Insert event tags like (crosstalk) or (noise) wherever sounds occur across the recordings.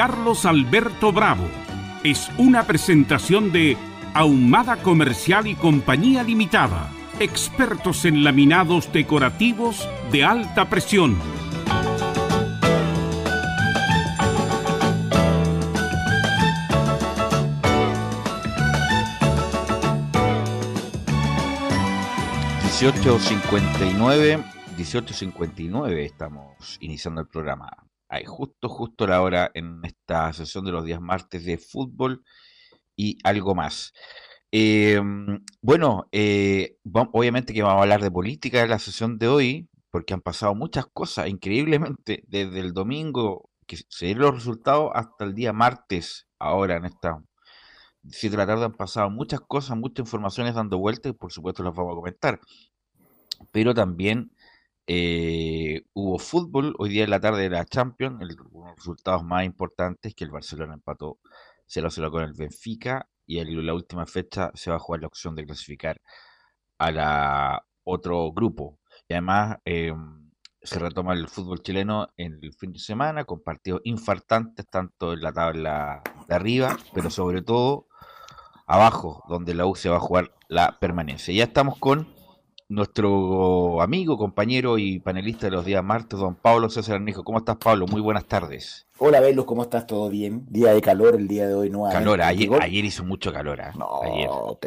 Carlos Alberto Bravo. Es una presentación de Ahumada Comercial y Compañía Limitada, expertos en laminados decorativos de alta presión. ...18.59... ...18.59 estamos iniciando el programa justo, justo la hora en esta sesión de los días martes de fútbol y algo más. Em, bueno, eh, obviamente que vamos a hablar de política en la sesión de hoy, porque han pasado muchas cosas, increíblemente, desde el domingo que se dieron los resultados hasta el día martes, ahora en esta 7 de la tarde han pasado muchas cosas, muchas informaciones dando vueltas y por supuesto las vamos a comentar. Pero también eh, hubo fútbol hoy día en la tarde de la Champions, el, unos resultados más importantes que el Barcelona empató 0-0 con el Benfica y en la última fecha se va a jugar la opción de clasificar a la otro grupo. Y además eh, se retoma el fútbol chileno en el fin de semana con partidos infartantes tanto en la tabla de arriba, pero sobre todo abajo, donde la U se va a jugar la permanencia. Ya estamos con nuestro amigo, compañero y panelista de los días martes, don Pablo César Arnijo. ¿Cómo estás, Pablo? Muy buenas tardes. Hola, Velus, ¿cómo estás? ¿Todo bien? Día de calor el día de hoy, ¿no? Calor, ayer, hizo mucho calor. ¿eh? No,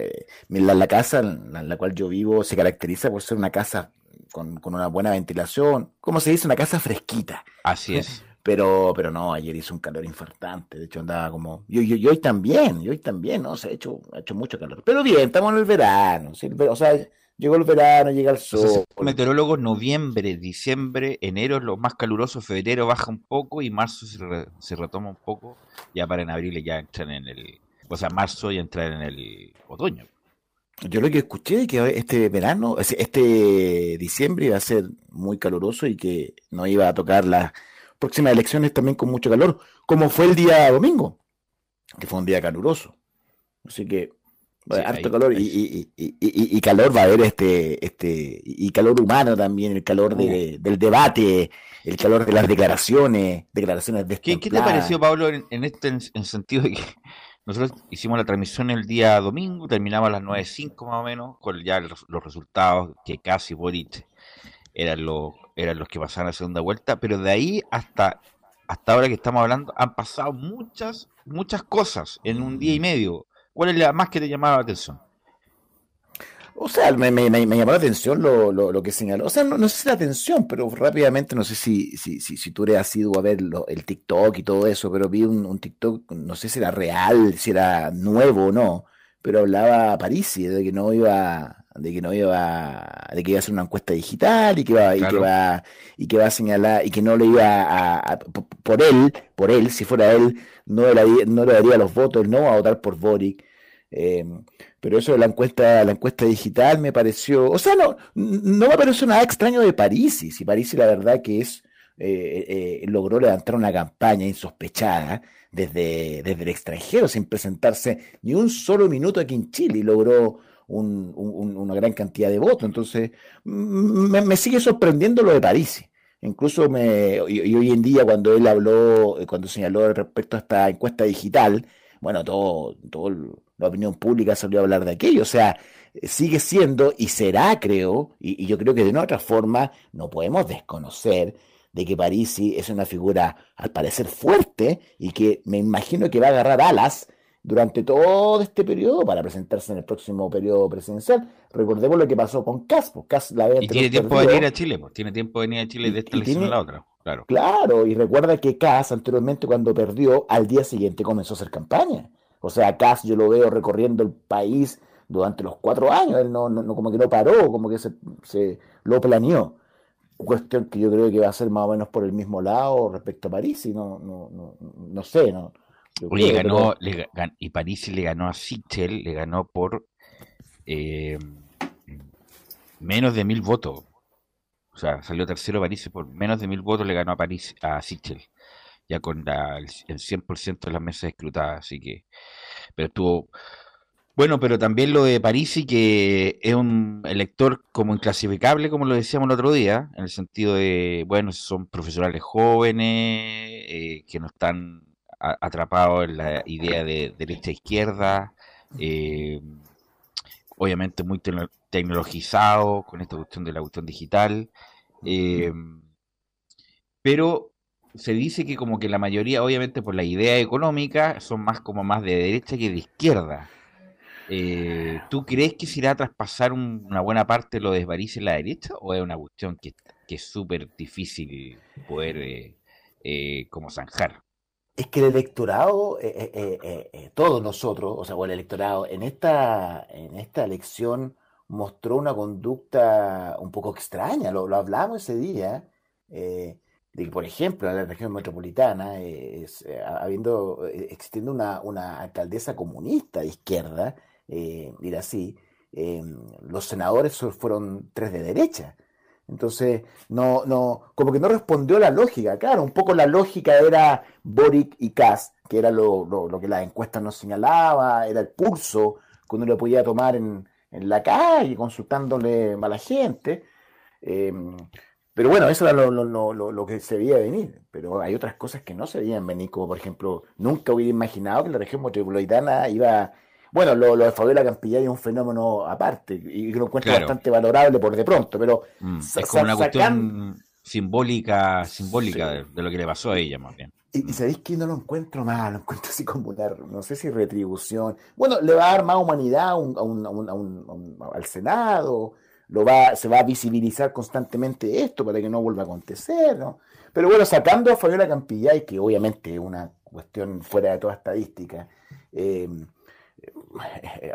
la, casa en la, cual yo vivo se caracteriza por ser una casa con, una buena ventilación, ¿cómo se dice? Una casa fresquita. Así es. (laughs) Pero, pero no, ayer hizo un calor infartante. De hecho, andaba como. Y, y, hoy también, y hoy también, ¿no? Se ha hecho, ha hecho mucho calor. Pero bien, estamos en el verano. O sea, Llegó el verano, llega el sol. meteorólogos, noviembre, diciembre, enero es lo más caluroso, febrero baja un poco y marzo se, retoma un poco, ya para en abril ya entran en el, o sea, marzo y entrar en el otoño. Yo lo que escuché es que este verano, este diciembre iba a ser muy caluroso y que no iba a tocar las próximas elecciones también con mucho calor, como fue el día domingo, que fue un día caluroso. Así que harto calor y, calor va a haber este, este, y calor humano también, el calor de, del debate, el calor de las declaraciones, declaraciones de ¿Qué, ¿Qué, te pareció, Pablo, en, este en, sentido de que (laughs) nosotros hicimos la transmisión el día domingo, terminamos a las 9.05 más o menos, con ya los, resultados que casi Boric eran los, eran los que pasaron a segunda vuelta, pero de ahí hasta, hasta ahora que estamos hablando han pasado muchas, muchas cosas en un día y medio ¿Cuál es la más que te llamaba la atención? O sea, me, llamó la atención lo, que señaló. O sea, no, sé si la atención, pero rápidamente, no sé si, si, si, tú eres sido a ver el TikTok y todo eso, pero vi un, TikTok, no sé si era real, si era nuevo o no, pero hablaba a Parisi de que no iba de que no iba de que iba a hacer una encuesta digital y que iba, y que va y que va a señalar y que no le iba a, por él por él si fuera él no le, no le daría los votos no a votar por Boric. Eh, pero eso de la encuesta la encuesta digital me pareció o sea no no me pareció nada extraño de París y si París la verdad que es eh, eh, logró levantar una campaña insospechada desde, desde el extranjero sin presentarse ni un solo minuto aquí en Chile y logró una gran cantidad de votos. Entonces, me, sigue sorprendiendo lo de París. Incluso me, y, hoy en día cuando él habló, eh, cuando señaló respecto a esta encuesta digital, bueno, todo, todo la opinión pública salió a hablar de aquello. O sea, sigue siendo y será, creo, y, yo creo que de una otra forma no podemos desconocer de que Parisi es una figura al parecer fuerte y que me imagino que va a agarrar alas durante todo este periodo para presentarse en el próximo periodo presidencial. Recordemos lo que pasó con Cas. Pues la y tiene tiempo de venir a Chile, pues. tiene tiempo de venir a Chile de esta elección a la otra. Claro. claro, y recuerda que Cas anteriormente cuando perdió, al día siguiente comenzó a hacer campaña. O sea, Cas yo lo veo recorriendo el país durante los cuatro años, él no, no, como que no paró, como que se, se lo planeó cuestión que yo creo que va a ser más o menos por el mismo lado respecto a París, y no, no, no, no sé, no, ganó, y París le ganó a Sichel, le ganó por eh, menos de mil votos. O sea, salió tercero París por menos de mil votos, le ganó a París a Sichel, ya con el 100% de las mesas escrutadas. Así que, pero estuvo. Bueno, pero también lo de París y que es un elector como inclasificable, como lo decíamos el otro día, en el sentido de, bueno, son profesionales jóvenes, eh, que no están atrapado en la idea de derecha-izquierda, eh, obviamente muy tecnologizado con esta cuestión de la cuestión digital, eh, pero se dice que como que la mayoría, obviamente por la idea económica, son más como más de derecha que de izquierda. Eh, ¿Tú crees que se irá a traspasar una buena parte lo de en la derecha o es una cuestión que, es súper difícil poder como zanjar? Es que el electorado, todos nosotros, o sea, o el electorado, en esta, en esta elección mostró una conducta un poco extraña, lo, hablamos ese día, de que, por ejemplo, en la región metropolitana, habiendo, existiendo una, una alcaldesa comunista de izquierda, eh, así, los senadores fueron tres de derecha. Entonces, no, no, como que no respondió la lógica. Claro, un poco la lógica era Boric y Kass, que era lo, lo, que las encuestas nos señalaba, era el pulso que uno le podía tomar en, en la calle, consultándole a la gente. Em, pero bueno, eso era lo, lo, lo, que se veía venir. Pero hay otras cosas que no se veían venir, como por ejemplo, nunca hubiera imaginado que la región metropolitana iba bueno, lo, lo de Fabiola Campillay es un fenómeno aparte y que lo encuentro bastante valorable por de pronto, pero mm, es como una cuestión simbólica, simbólica de, lo que le pasó a ella más bien. Y, y, sabéis que no lo encuentro mal, lo encuentro así como una, no sé si retribución. Bueno, le va a dar más humanidad a un, al Senado, lo va, se va a visibilizar constantemente esto para que no vuelva a acontecer, ¿no? Pero bueno, sacando a Fabiola Campillay, que obviamente es una cuestión fuera de toda estadística, eh,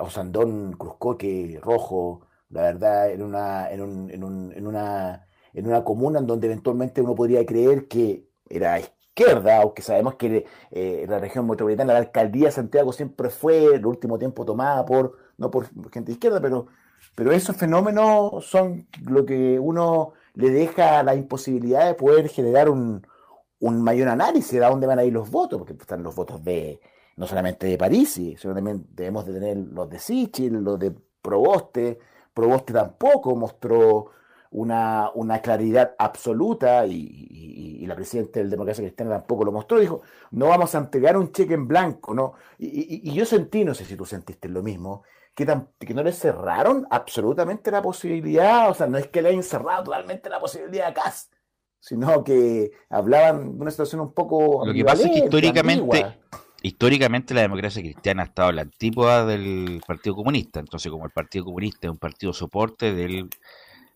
Osandón Cruzcoque, Rojo, la verdad, en una, en, un, en, un, en, una, en una comuna en donde eventualmente uno podría creer que era izquierda, aunque sabemos que eh, la región metropolitana, la alcaldía de Santiago siempre fue, el último tiempo tomada por, no por gente izquierda, pero, pero esos fenómenos son lo que uno le deja la imposibilidad de poder generar un, un mayor análisis de a dónde van a ir los votos, porque están los votos de no solamente de París, sino también debemos de tener los de Sichel, los de Proboste. Proboste tampoco mostró una, una claridad absoluta y, la presidenta del Democracia Cristiana tampoco lo mostró. Dijo, no vamos a entregar un cheque en blanco, ¿no? Y, yo sentí, no sé si tú sentiste lo mismo, que, que no le cerraron absolutamente la posibilidad, o sea, no es que le hayan cerrado totalmente la posibilidad a Cas, sino que hablaban de una situación un poco... Lo que pasa es que históricamente históricamente la democracia cristiana ha estado a la antípoda del Partido Comunista. Entonces, como el Partido Comunista es un partido soporte del,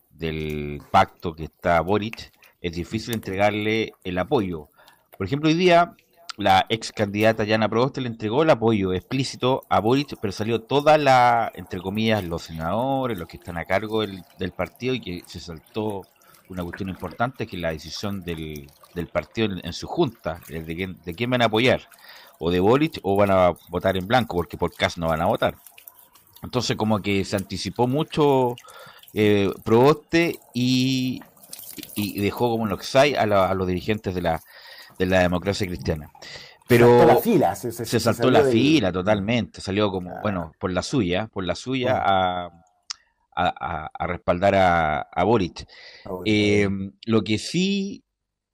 del pacto que está Boric, es difícil entregarle el apoyo. Por ejemplo, hoy día la ex candidata Yana Proboste le entregó el apoyo explícito a Boric, pero salió toda la, entre comillas, los senadores, los que están a cargo del, partido y que se saltó una cuestión importante que es la decisión del, del partido en, su junta, de quién, de quién van a apoyar o de Boric o van a votar en blanco, porque por caso no van a votar. Entonces como que se anticipó mucho eh, Proboste y, y, dejó como lo que hay a, a, los dirigentes de la, de la democracia cristiana. Pero se saltó la fila, se, saltó la fila totalmente, salió como, bueno, por la suya, por la suya a, a, respaldar a, a Boric. Eh, lo que sí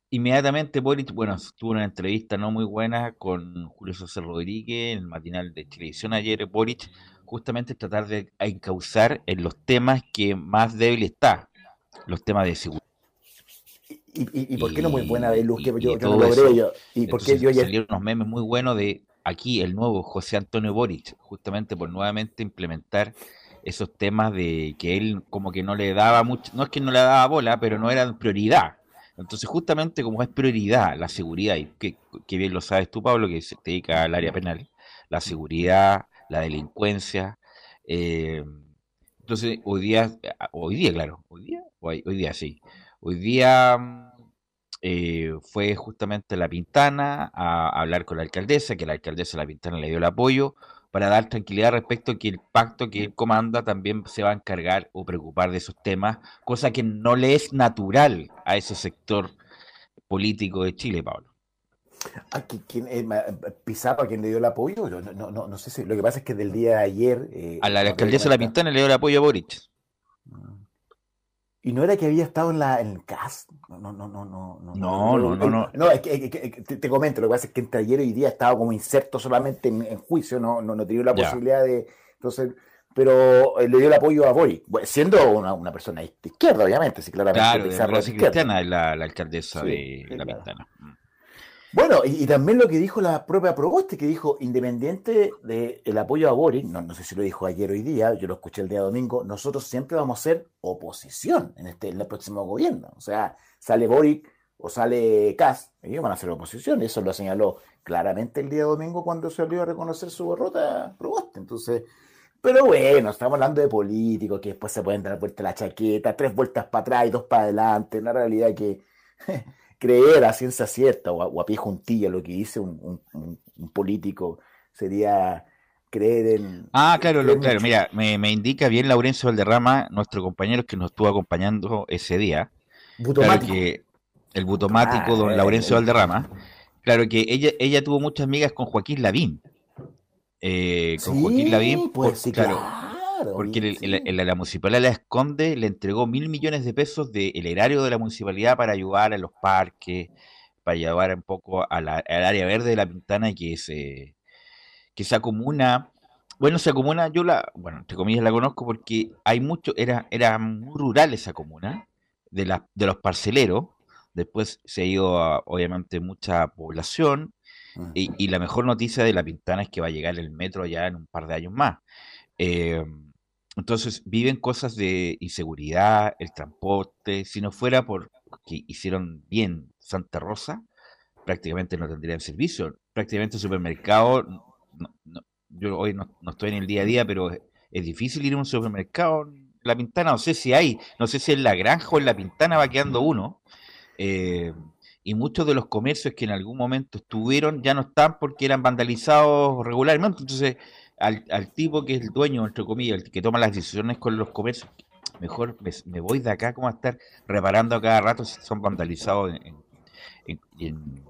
Inmediatamente Boric, bueno, tuvo una entrevista no muy buena con Julio César Rodríguez en el matinal de televisión ayer. Boric justamente tratar de encauzar en los temas que más débil está, los temas de seguridad. ¿Y, y, por qué no muy buena de luz? Que yo, yo no logré yo. ¿Y por qué yo ya... Salieron unos memes muy buenos de aquí el nuevo José Antonio Boric, justamente por nuevamente implementar esos temas de que él como que no le daba mucho, no es que no le daba bola, pero no eran prioridad entonces, justamente como es prioridad la seguridad, y que, bien lo sabes tú, Pablo, que se te dedica al área penal, la seguridad, la delincuencia. Eh, entonces, hoy día, hoy día, claro, hoy día, hoy, día sí. Hoy día eh, fue justamente la Pintana a, a hablar con la alcaldesa, que la alcaldesa de la Pintana le dio el apoyo para dar tranquilidad respecto a que el pacto que él comanda también se va a encargar o preocupar de esos temas, cosa que no le es natural a ese sector político de Chile, Pablo. ¿A quién, eh, Pizarro a quien le dio el apoyo? No, no, no, no, sé si lo que pasa es que del día de ayer. Eh, a la alcaldesa de La Pintana le dio el apoyo a Boric. Y no era que había estado en la en el cast. No, no, no, no, no. No, no, no. No, no, es que, te, comento, lo que pasa es que entre ayer y día estaba como inserto solamente en, juicio, no, no, no tenía la posibilidad de. Entonces, pero eh, le dio el apoyo a Boric, siendo una, una, persona de izquierda, obviamente, sí, claramente. Claro, de Cristiana es la, la alcaldesa de La Pintana. Mm. Bueno, y, también lo que dijo la propia Proboste, que dijo, independiente del apoyo a Boric, no, sé si lo dijo ayer o hoy día, yo lo escuché el día domingo, nosotros siempre vamos a ser oposición en este en el próximo gobierno. O sea, sale Boric o sale Kass, ellos van a ser oposición. Eso lo señaló claramente el día domingo cuando salió a reconocer su derrota Proboste. Entonces, pero bueno, estamos hablando de políticos que después se pueden dar vuelta la chaqueta, tres vueltas para atrás y dos para adelante. Una realidad que creer a ciencia cierta o a, pie juntilla lo que dice un, político sería creer en... Ah, claro, claro, mira, me, indica bien Laurencio Valderrama, nuestro compañero que nos estuvo acompañando ese día. Butomático. que el butomático don Laurencio Valderrama. Claro que ella, ella tuvo muchas amigas con Joaquín Lavín. Eh, con Joaquín Lavín, pues, sí, claro porque la municipalidad la Esconde le entregó mil millones de pesos del erario de la municipalidad para ayudar a los parques, para ayudar un poco al área verde de la Pintana que se, que esa comuna, bueno, esa comuna yo la, bueno, entre comillas la conozco porque hay mucho, era, era muy rural esa comuna, de, la, de los parceleros, después se ha ido obviamente mucha población, y, y, la mejor noticia de la Pintana es que va a llegar el metro ya en un par de años más. Eh, entonces viven cosas de inseguridad, el transporte. Si no fuera por que hicieron bien Santa Rosa, prácticamente no tendrían servicio. Prácticamente el supermercado, yo hoy no, estoy en el día a día, pero es, difícil ir a un supermercado. En la Pintana, no sé si hay, no sé si en la granja o en la Pintana va quedando uno. Eh, y muchos de los comercios que en algún momento estuvieron ya no están porque eran vandalizados regularmente. Entonces, al, al, tipo que es el dueño, entre comillas, el que toma las decisiones con los comercios, mejor me, voy de acá como a estar reparando a cada rato si son vandalizados en, en,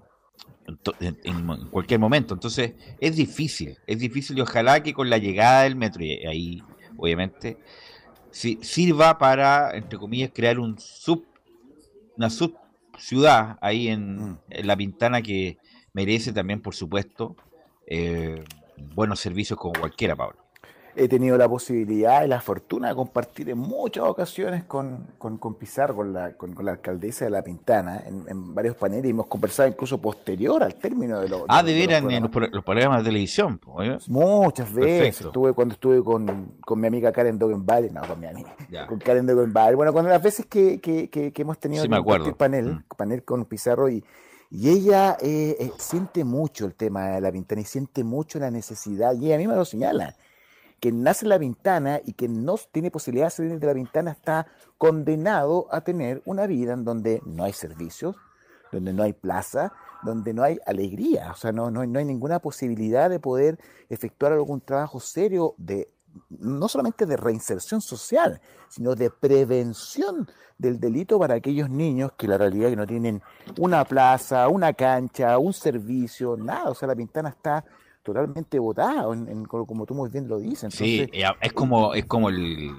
en, cualquier momento. Entonces es difícil, es difícil y ojalá que con la llegada del metro, y ahí obviamente, si, sirva para, entre comillas, crear un sub, una sub ciudad ahí en, mm. en la Pintana que merece también, por supuesto, eh, buenos servicios como cualquiera, Pablo. He tenido la posibilidad y la fortuna de compartir en muchas ocasiones con, con, con Pizarro, con la, con, la alcaldesa de La Pintana, en, varios paneles, y hemos conversado incluso posterior al término de los... Ah, de, veras en los, programas de televisión. Muchas veces. Estuve cuando estuve con, con mi amiga Karen Dogenbach, no, con mi amiga, con Karen Dogenbach. Bueno, cuando las veces que, que, que, hemos tenido el panel, mm. panel con Pizarro y y ella eh, eh, siente mucho el tema de la ventana y siente mucho la necesidad, y ella a mí me lo señala, que nace en la ventana y que no tiene posibilidad de salir de la ventana está condenado a tener una vida en donde no hay servicios, donde no hay plaza, donde no hay alegría, o sea, no, no, no hay ninguna posibilidad de poder efectuar algún trabajo serio de no solamente de reinserción social, sino de prevención del delito para aquellos niños que la realidad es que no tienen una plaza, una cancha, un servicio, nada. O sea, la pintana está totalmente botada, como tú muy bien lo dices. sí, es como, es como el,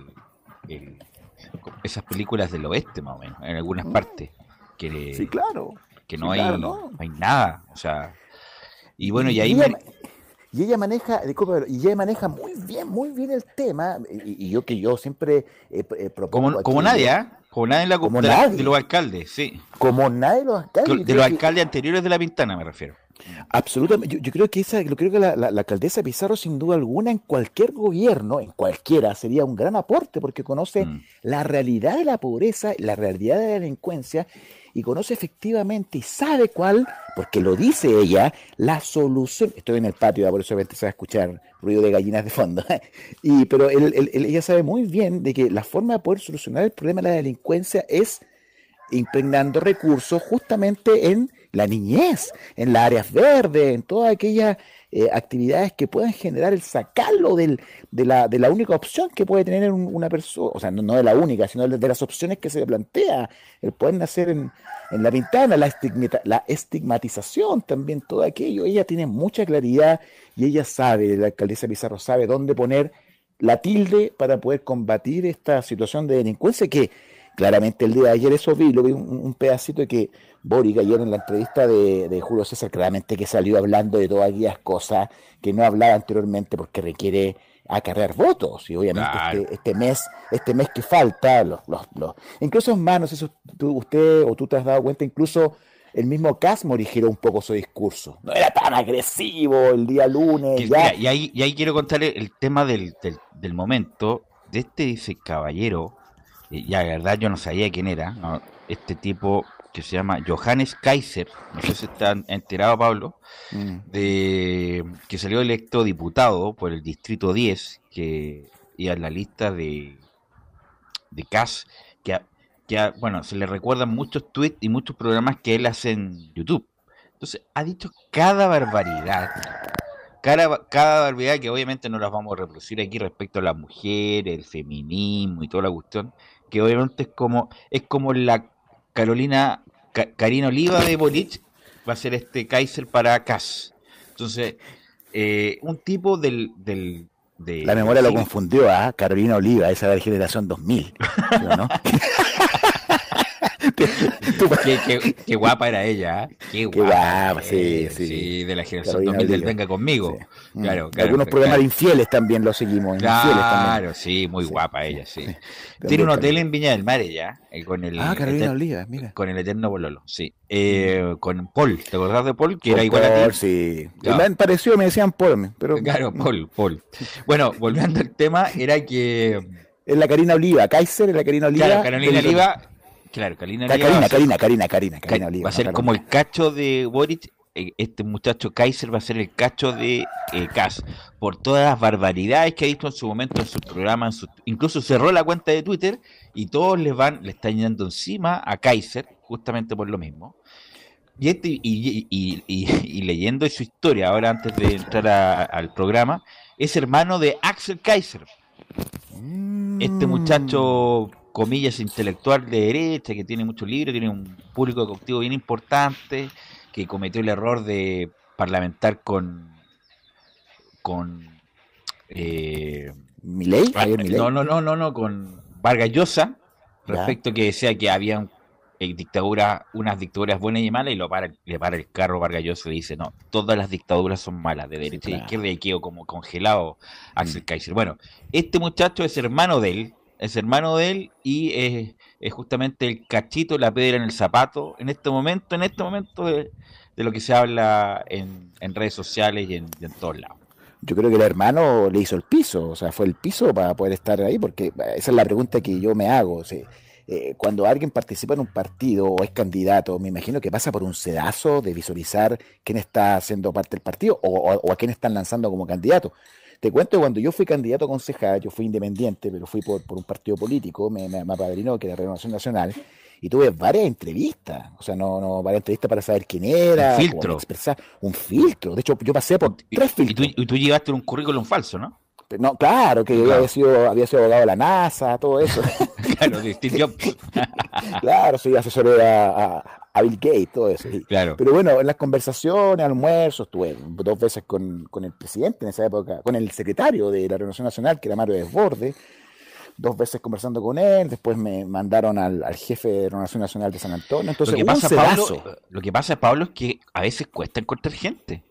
esas películas del oeste, más o menos, en algunas mm. partes. Que, sí, claro. Que no, hay, no. hay nada. O sea, y bueno, y ahí... Y ella maneja, y ella maneja muy bien, muy bien el tema, y, yo que yo siempre he propongo Como, nadie, ¿eh? Como nadie en la como de los alcaldes, sí. Como nadie de los alcaldes. De los alcaldes anteriores de la Pintana, me refiero. Absolutamente. Yo, creo que esa, yo creo que la, la, alcaldesa Pizarro, sin duda alguna, en cualquier gobierno, en cualquiera, sería un gran aporte porque conoce mm. la realidad de la pobreza, la realidad de la delincuencia y conoce efectivamente y sabe cuál, porque lo dice ella, la solución. Estoy en el patio, por eso se va a escuchar ruido de gallinas de fondo. (laughs) y, pero ella sabe muy bien de que la forma de poder solucionar el problema de la delincuencia es impregnando recursos justamente en la niñez, en las áreas verdes, en todas aquellas eh, actividades que puedan generar el sacarlo del, de, la, de la única opción que puede tener una persona, o sea, no, de la única, sino de, las opciones que se plantea, el poder nacer en, en la ventana, la, la estigmatización también, todo aquello. Ella tiene mucha claridad y ella sabe, la alcaldesa Pizarro sabe dónde poner la tilde para poder combatir esta situación de delincuencia que claramente el día de ayer eso vi, lo vi un, pedacito de que Boric ayer en la entrevista de, Julio César, claramente que salió hablando de todas aquellas cosas que no hablaba anteriormente porque requiere acarrear votos y obviamente este, este, mes este mes que falta los, los, los incluso más no sé si usted o tú te has dado cuenta incluso el mismo Casmori giró un poco su discurso. No era tan agresivo el día lunes. y, ahí, y ahí quiero contarle el tema del, del, momento de este dice caballero. ya, la verdad, yo no sabía quién era. Este tipo que se llama Johannes Kaiser, no sé si está enterado Pablo, mm. de que salió electo diputado por el distrito 10, que iba en la lista de, de CAS, que que bueno, se le recuerdan muchos tweets y muchos programas que él hace en YouTube. Entonces, ha dicho cada barbaridad, cada, cada barbaridad que obviamente no las vamos a reproducir aquí respecto a las mujeres, el feminismo y toda la cuestión, que obviamente es como, es como la Carolina, Karina Oliva de Boric va a ser este Kaiser para Cas. Entonces, eh, un tipo del, del de, la memoria lo confundió a ¿ah? Carolina Oliva, esa de la generación 2000. ¿no? (laughs) (laughs) qué, guapa era ella, ¿eh? qué guapa. sí, sí, De la generación 2000 del Venga conmigo. Mm. Claro, Algunos programas de infieles también lo seguimos. Claro, sí, muy guapa ella, sí. Tiene un hotel en Viña del Mar ella, eh, con el. Ah, Carolina Oliva, mira. Con el eterno Bololo, sí. Eh, con Paul, ¿te acordás de Paul? Que era igual a ti. Sí. Me pareció, me decían Paul, pero. (laughs) Claro, Paul, Paul. Bueno, volviendo al tema, era que. Es la Karina Oliva, Kaiser es la Karina Oliva. Claro, Carolina Oliva Claro, Karina, Karina, Karina, Karina, Karina, Va a ser como el cacho de Boric, eh, este muchacho Kaiser va a ser el cacho de eh, por todas las barbaridades que ha dicho en su momento en su programa, incluso cerró la cuenta de Twitter y todos les van, le están yendo encima a Kaiser, justamente por lo mismo. Y, este, y, y, y, leyendo su historia, ahora antes de entrar al programa, es hermano de Axel Kaiser. Este muchacho comillas, intelectual de derecha, que tiene muchos libros, tiene un público cautivo bien importante, que cometió el error de parlamentar con con eh, ¿Miley? No, no, no, no, no, con Vargas Llosa, respecto que decía que había eh, dictadura, unas dictaduras buenas y malas, y lo para, le para el carro Vargas Llosa y dice, no, todas las dictaduras son malas, de derecha y izquierda, y quedó como congelado Axel mm. Kaiser. Bueno, este muchacho es hermano de él, es hermano de él y es, justamente el cachito, la piedra en el zapato, en este momento, en este momento de, lo que se habla en, redes sociales y en, todos lados. Yo creo que el hermano le hizo el piso, o sea, fue el piso para poder estar ahí, porque esa es la pregunta que yo me hago. Eh, cuando alguien participa en un partido o es candidato, me imagino que pasa por un sedazo de visualizar quién está haciendo parte del partido o, o a quién están lanzando como candidato. Te cuento cuando yo fui candidato a concejal, yo fui independiente, pero fui por, un partido político, me, me, apadrinó, que era Renovación Nacional, y tuve varias entrevistas, o sea, no, no varias entrevistas para saber quién era, un filtro. Expresar, un filtro. De hecho, yo pasé por tres filtros. Y tú, llevaste un currículum falso, ¿no? No, claro, que yo había sido, había sido abogado de la NASA, todo eso. (laughs) claro, distinto. (laughs) claro, soy asesor a, a Bill Gates, todo eso. Claro. Pero bueno, en las conversaciones, almuerzos, estuve dos veces con, con, el presidente en esa época, con el secretario de la Renovación Nacional, que era Mario Desborde, dos veces conversando con él, después me mandaron al, jefe de Renovación Nacional de San Antonio. Entonces, lo, que pasa, Pablo, lo que pasa, Pablo, es que a veces cuesta encontrar gente.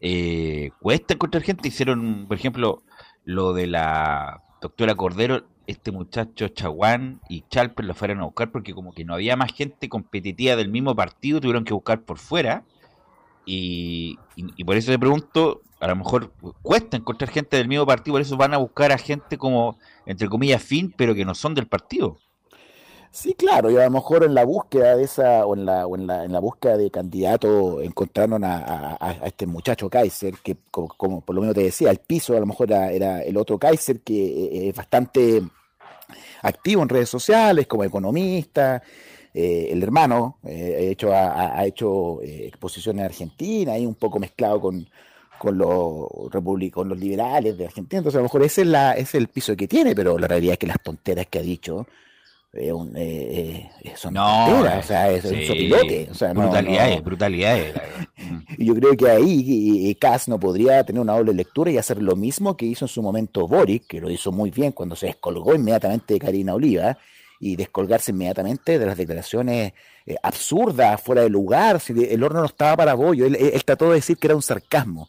Eh, cuesta encontrar gente. Hicieron, por ejemplo, lo de la doctora Cordero, este muchacho Chaguán y Chalper lo fueron a buscar porque como que no había más gente competitiva del mismo partido, tuvieron que buscar por fuera. Y, por eso te pregunto, a lo mejor cuesta encontrar gente del mismo partido, por eso van a buscar a gente como, entre comillas, fin, pero que no son del partido. Sí, claro, y a lo mejor en la búsqueda de esa, o en la, o en la, en la búsqueda de candidato, encontraron a, este muchacho Kaiser, que como, por lo menos te decía, el piso a lo mejor era, el otro Kaiser, que eh, es bastante activo en redes sociales, como economista, eh, el hermano eh, hecho, ha, hecho exposiciones en Argentina, ahí un poco mezclado con, con los con los liberales de Argentina, entonces a lo mejor ese es, la, ese es el piso que tiene, pero la realidad es que las tonteras que ha dicho eh, un, eh, eh, son no, o sea, es un sopilote. O sea, brutalidades, brutalidades. (laughs) y yo creo que ahí Cass no podría tener una doble lectura y hacer lo mismo que hizo en su momento Boric, que lo hizo muy bien cuando se descolgó inmediatamente de Karina Oliva y descolgarse inmediatamente de las declaraciones eh, absurdas, fuera de lugar, si el horno no estaba para bollo, él, él, trató de decir que era un sarcasmo.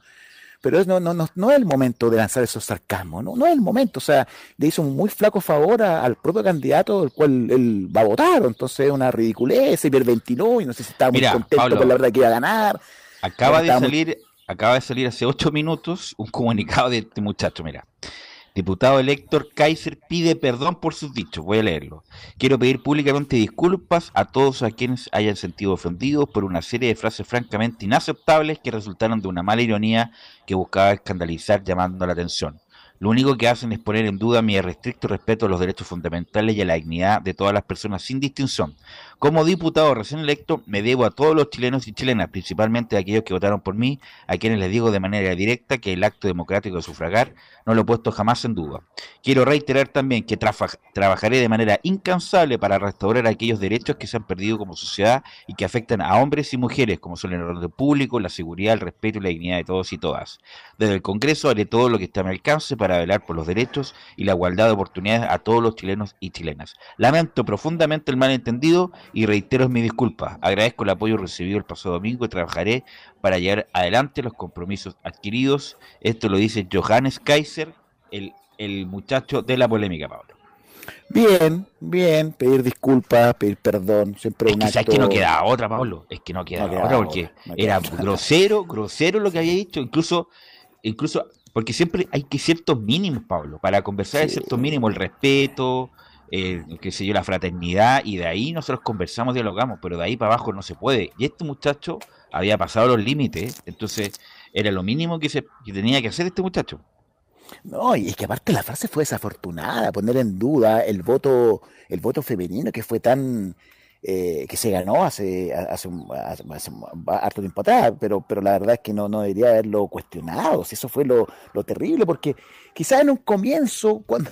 Pero no, no, no, no es el momento de lanzar esos sarcasmos, no, no es el momento. O sea, le hizo un muy flaco favor al propio candidato, el cual él va a votar. Entonces es una ridiculez, se hiperventiló y no sé si estaba muy contento con la verdad que iba a ganar. Acaba de salir, acaba de salir hace ocho minutos un comunicado de este muchacho, mira. Diputado elector Kaiser pide perdón por sus dichos. Voy a leerlo. Quiero pedir públicamente disculpas a todos a quienes hayan sentido ofendidos por una serie de frases francamente inaceptables que resultaron de una mala ironía que buscaba escandalizar llamando la atención. Lo único que hacen es poner en duda mi restricto respeto a los derechos fundamentales y a la dignidad de todas las personas sin distinción. Como diputado recién electo, me debo a todos los chilenos y chilenas, principalmente a aquellos que votaron por mí, a quienes les digo de manera directa que el acto democrático de sufragar no lo he puesto jamás en duda. Quiero reiterar también que trabajaré de manera incansable para restaurar aquellos derechos que se han perdido como sociedad y que afectan a hombres y mujeres, como son el orden público, la seguridad, el respeto y la dignidad de todos y todas. Desde el Congreso haré todo lo que esté a mi alcance para velar por los derechos y la igualdad de oportunidades a todos los chilenos y chilenas. Lamento profundamente el malentendido y reitero mis disculpas. Agradezco el apoyo recibido el pasado domingo y trabajaré para llevar adelante los compromisos adquiridos. Esto lo dice Johannes Kaiser, el, el muchacho de la polémica, Pablo. Bien, bien, pedir disculpas, pedir perdón, siempre un acto... Es que no queda otra, Pablo, es que no queda, otra, porque era grosero, grosero lo que había dicho, incluso, incluso, porque siempre hay que ciertos mínimos, Pablo, para conversar hay ciertos mínimos, el respeto, eh, qué sé yo, la fraternidad, y de ahí nosotros conversamos, dialogamos, pero de ahí para abajo no se puede. Y este muchacho había pasado los límites, entonces era lo mínimo que, se, que tenía que hacer este muchacho. No, y es que aparte la frase fue desafortunada, poner en duda el voto, el voto femenino que fue tan eh, que se ganó hace, hace, hace, hace, harto tiempo atrás, pero, pero la verdad es que no, no debería haberlo cuestionado, si eso fue lo, lo terrible, porque quizás en un comienzo, (laughs) cuando,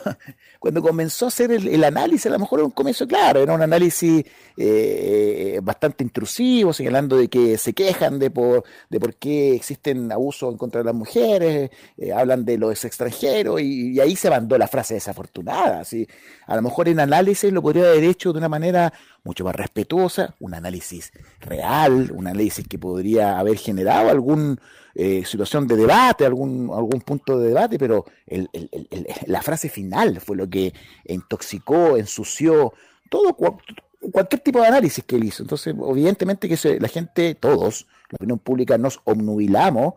cuando comenzó a hacer el, análisis, a lo mejor era un comienzo claro, era un análisis eh, bastante intrusivo, señalando de que se quejan de por, de por qué existen abusos en contra de las mujeres, eh, hablan de los extranjeros, y, y, ahí se mandó la frase desafortunada. ¿sí? A lo mejor en análisis lo podría haber hecho de una manera mucho más respetuosa, un análisis real, un análisis que podría haber generado alguna eh, situación de debate, algún, algún punto de debate, pero el, el, el, la frase final fue lo que intoxicó, ensució todo cualquier tipo de análisis que él hizo. Entonces, evidentemente que se, la gente, todos, la opinión pública, nos obnubilamos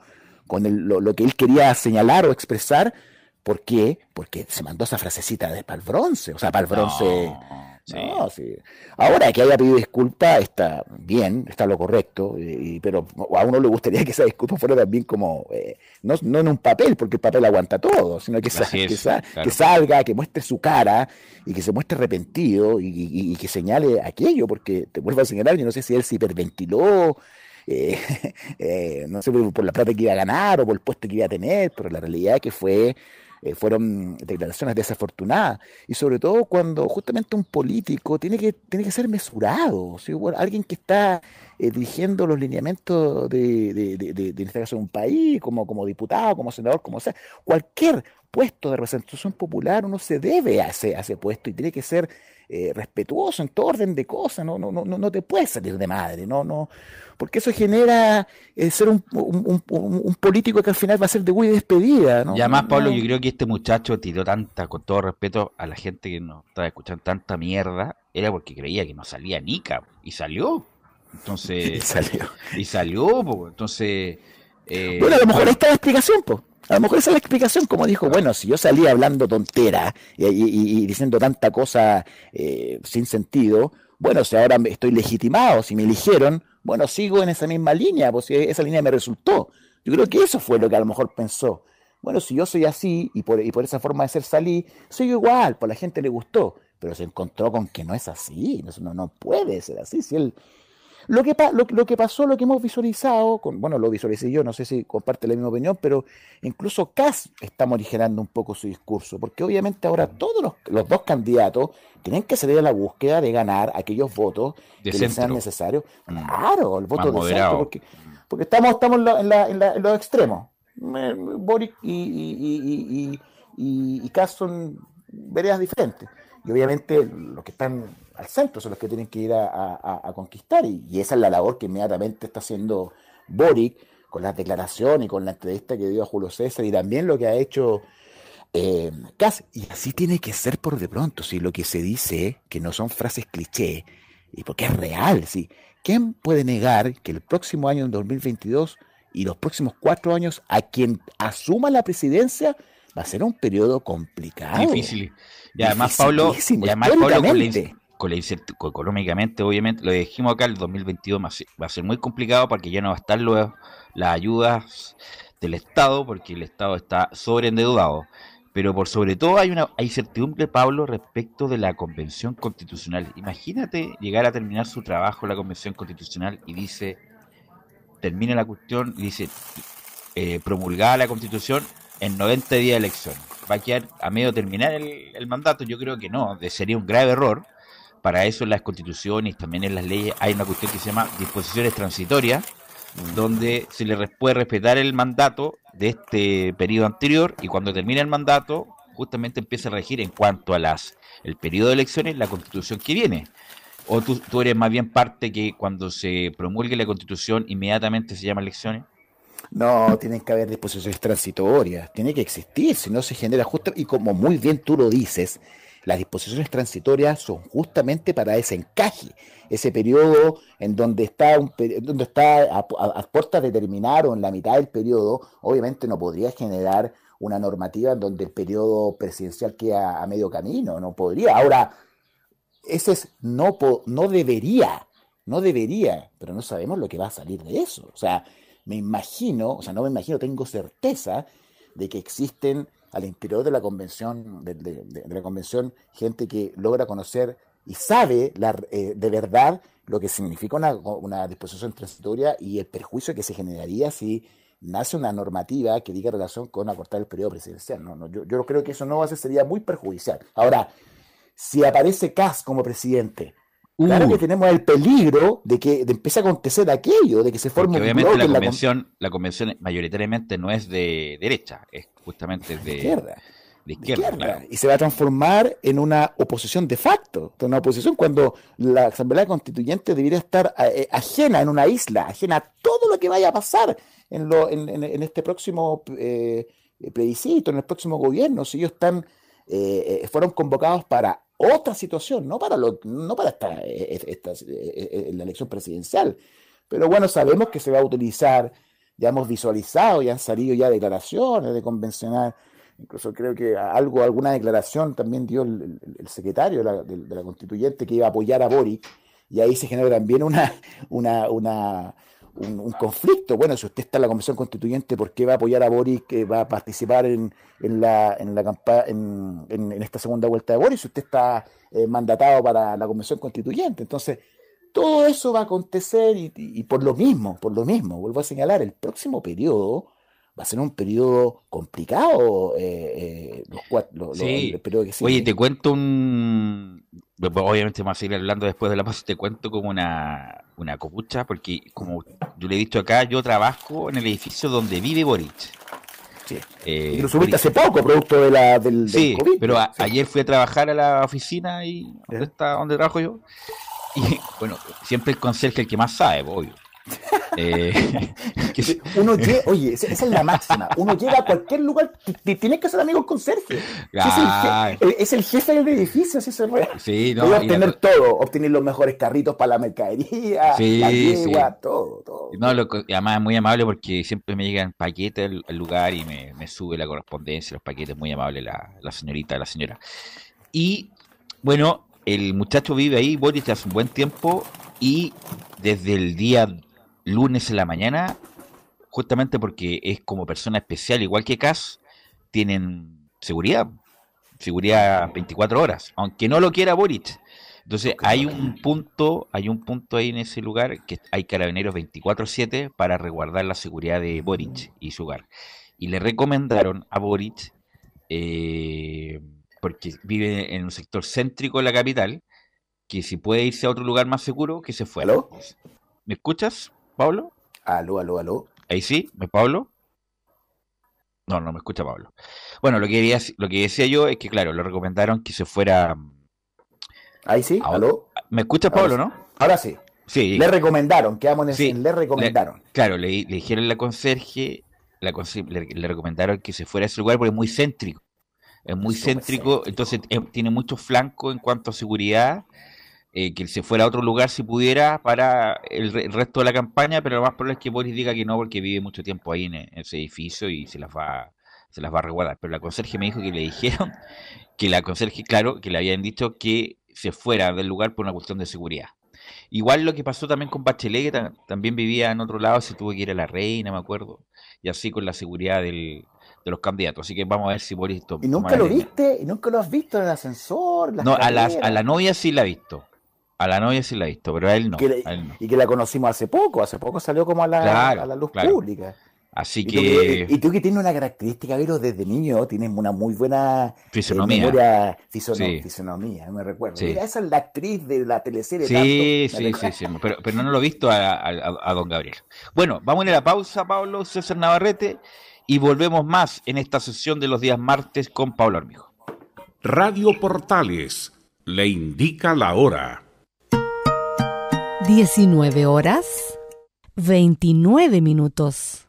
con lo, lo, que él quería señalar o expresar. ¿Por qué? Porque se mandó esa frasecita de para el bronce, o sea, para el bronce. Sí. Ahora que haya pedido disculpa está bien, está lo correcto, y, pero a uno le gustaría que esa disculpa fuera también como, eh, no, no, en un papel, porque el papel aguanta todo, sino que, que, salga, que muestre su cara y que se muestre arrepentido y, que señale aquello, porque te vuelvo a señalar, yo no sé si él se hiperventiló. Eh, (laughs) eh, no sé por la plata que iba a ganar o por el puesto que iba a tener, pero la realidad es que fue eh, fueron declaraciones desafortunadas. Y sobre todo cuando justamente un político tiene que, tiene que ser mesurado. alguien que está eh, dirigiendo los lineamientos de, de, de, en este caso, un país, como, como diputado, como senador, como sea, cualquier puesto de representación popular uno se debe a ese, a ese puesto y tiene que ser eh, respetuoso en todo orden de cosas, no, no, no, no te puedes salir de madre, no, no, porque eso genera eh, ser un, un, un, político que al final va a ser de muy despedida. ¿no? Y además, Pablo, yo creo que este muchacho tiró tanta, con todo respeto a la gente que nos estaba escuchando tanta mierda, era porque creía que no salía Nica, y salió. Entonces, (laughs) y salió. Y salió, entonces... Eh, bueno, a lo mejor ahí está la explicación, pues. A lo mejor esa es la explicación, como dijo, bueno, si yo salía hablando tontera y, diciendo tanta cosa eh, sin sentido, bueno, si ahora estoy legitimado, si me eligieron, bueno, sigo en esa misma línea, pues esa línea me resultó. Yo creo que eso fue lo que a lo mejor pensó. Bueno, si yo soy así y por, y por esa forma de ser salí, soy igual, pues a la gente le gustó, pero se encontró con que no es así, no, no puede ser así. Si él, lo que, lo, lo, que pasó, lo que hemos visualizado, con, bueno, lo visualicé yo, no sé si comparte la misma opinión, pero incluso Kass está morigerando un poco su discurso, porque obviamente ahora todos los, los dos candidatos tienen que salir a la búsqueda de ganar aquellos votos que les sean necesarios. Mm. Claro, el voto de centro, porque, porque estamos, estamos en, la, en, la, en los extremos. Boric y, y, y, y, y Kass son veredas diferentes. y obviamente los que están al centro son los que tienen que ir a, conquistar y, esa es la labor que inmediatamente está haciendo Boric con las declaraciones y con la entrevista que dio a Julio César y también lo que ha hecho eh, Y así tiene que ser por de pronto, si lo que se dice, que no son frases cliché, y porque es real, ¿sí? ¿Quién puede negar que el próximo año, en 2022, y los próximos cuatro años, a quien asuma la presidencia, va a ser un periodo complicado? Difícil. Y además, Pablo, y además, Pablo con la, económicamente, obviamente, lo dijimos acá, el 2022 va a ser muy complicado porque ya no va a estar luego las ayudas del Estado, porque el Estado está sobreendeudado. Pero por sobre todo hay una hay certidumbre, Pablo, respecto de la Convención Constitucional. Imagínate llegar a terminar su trabajo la Convención Constitucional y dice, termina la cuestión dice, eh, promulgada la Constitución en 90 días de elección. ¿Va a quedar a medio terminar el, mandato? Yo creo que no, sería un grave error. Para eso en las constituciones también en las leyes hay una cuestión que se llama disposiciones transitorias, donde se le puede respetar el mandato de este periodo anterior y cuando termina el mandato justamente empieza a regir en cuanto a las el periodo de elecciones la constitución que viene. ¿O tú, tú eres más bien parte que cuando se promulgue la constitución inmediatamente se llama elecciones? No, tienen que haber disposiciones transitorias, tiene que existir, si no se genera justo, y como muy bien tú lo dices, las disposiciones transitorias son justamente para ese encaje, ese periodo en donde está, un, donde está a, puertas de terminar o en la mitad del periodo, obviamente no podría generar una normativa en donde el periodo presidencial queda a medio camino, no podría. Ahora, ese es no, no debería, no debería, pero no sabemos lo que va a salir de eso. O sea, me imagino, o sea, no me imagino, tengo certeza de que existen al interior de la convención, de, la convención, gente que logra conocer y sabe eh, de verdad lo que significa una, disposición transitoria y el perjuicio que se generaría si nace una normativa que diga relación con acortar el periodo presidencial. No, no, yo, yo creo que eso no va a ser, sería muy perjudicial. Ahora, si aparece Kass como presidente, Claro que tenemos el peligro de que de empiece a acontecer aquello, de que se forme un obviamente la convención, la, convención mayoritariamente no es de derecha, es justamente de, izquierda. De izquierda, Y se va a transformar en una oposición de facto, una oposición cuando la Asamblea Constituyente debería estar eh, ajena en una isla, ajena a todo lo que vaya a pasar en, lo, en, este próximo eh, plebiscito, en el próximo gobierno. Si ellos están, eh, eh, fueron convocados para otra situación, no para, lo, no para esta, eh, esta, eh, la elección presidencial. Pero bueno, sabemos que se va a utilizar, ya hemos visualizado, ya han salido ya declaraciones de convencional, incluso creo que algo, alguna declaración también dio el, secretario de la, constituyente que iba a apoyar a Boric, y ahí se genera también una, una, una un, conflicto. Bueno, si usted está en la Convención Constituyente, ¿por qué va a apoyar a Boris que va a participar en, en la, en, la en, en, esta segunda vuelta de Boris si usted está eh, mandatado para la Convención Constituyente? Entonces, todo eso va a acontecer y, por lo mismo, por lo mismo, vuelvo a señalar, el próximo periodo va a ser un periodo complicado, eh, eh, los, sí. Oye, te cuento un... Obviamente vamos a seguir hablando después de la paz, te cuento como una, una copucha, porque como yo le he dicho acá, yo trabajo en el edificio donde vive Boric. Sí. Eh, y lo subiste hace poco, producto de la, del, sí, pero ayer fui a trabajar a la oficina y donde, está, donde trabajo yo. Y bueno, siempre el conserje el que más sabe, obvio. Eh, (laughs) (laughs) uno llega, oye, esa, es la máxima. Uno llega a cualquier lugar, tienes que ser amigo con Sergio. es, el jefe, del edificio, así se sí, no, obtener todo, obtener los mejores carritos para la mercadería, la yegua, todo, todo. No, lo, además es muy amable porque siempre me llegan paquetes al, lugar y me, sube la correspondencia, los paquetes, muy amable la, la señorita, la señora. Y bueno, el muchacho vive ahí, Boris, hace un buen tiempo y desde el día lunes en la mañana, justamente porque es como persona especial, igual que Cas, tienen seguridad, seguridad 24 horas, aunque no lo quiera Boric. Entonces hay un punto, hay un punto ahí en ese lugar que hay carabineros 24/7 para resguardar la seguridad de Boric y su hogar. Y le recomendaron a Boric, eh, porque vive en un sector céntrico de la capital, que si puede irse a otro lugar más seguro, que se fuera. ¿Me escuchas? Pablo? Aló, aló, aló. Ahí sí, ¿me Pablo? No, no me escucha Pablo. Bueno, lo que, lo que decía yo es que, claro, le recomendaron que se fuera Ahí sí, aló. ¿Me escuchas, Pablo, no? Ahora sí. Sí. Le recomendaron, quedamos en Sí, le recomendaron. Le- claro, le, le dijeron a la conserje, la le, le recomendaron que se fuera a ese lugar porque es muy céntrico. Es muy céntrico, céntrico. entonces eh, tiene mucho flanco en cuanto a seguridad. Eh, que se fuera a otro lugar si pudiera para el, re- el resto de la campaña, pero lo más probable es que Boris diga que no porque vive mucho tiempo ahí en, e- ese edificio y se las va se las va a resguardar. Pero la conserje me dijo que le dijeron (laughs) que la conserje, claro, que le habían dicho que se fuera del lugar por una cuestión de seguridad. Igual lo que pasó también con Bachelet, que ta- también vivía en otro lado, se tuvo que ir a la reina, me acuerdo, y así con la seguridad del- de los candidatos. Así que vamos a ver si Boris ¿Y nunca lo viste? ¿Y nunca lo has visto en el ascensor? No, a la, a la novia sí la he visto. A la novia sí la he visto, pero a él no. Que le- a él no. Y que la conocimos hace poco, hace poco salió como a la, Claro, a la luz claro. pública. Así Y tú, que, y tú que tienes una característica, Vero, desde niño, tienes una muy buena eh, fisonomía. memoria, fisono- Sí. fisonomía, no me recuerdo. Sí. Mira, esa es la actriz de la teleserie. Sí, tanto, sí, ¿me sí, sí, pero, pero no lo he visto a, a- a don Gabriel. Bueno, vamos a ir a la pausa, Pablo César Navarrete, y volvemos más en esta sesión de los días martes con Pablo Armijo. Radio Portales le indica la hora. 19 horas 29 minutos.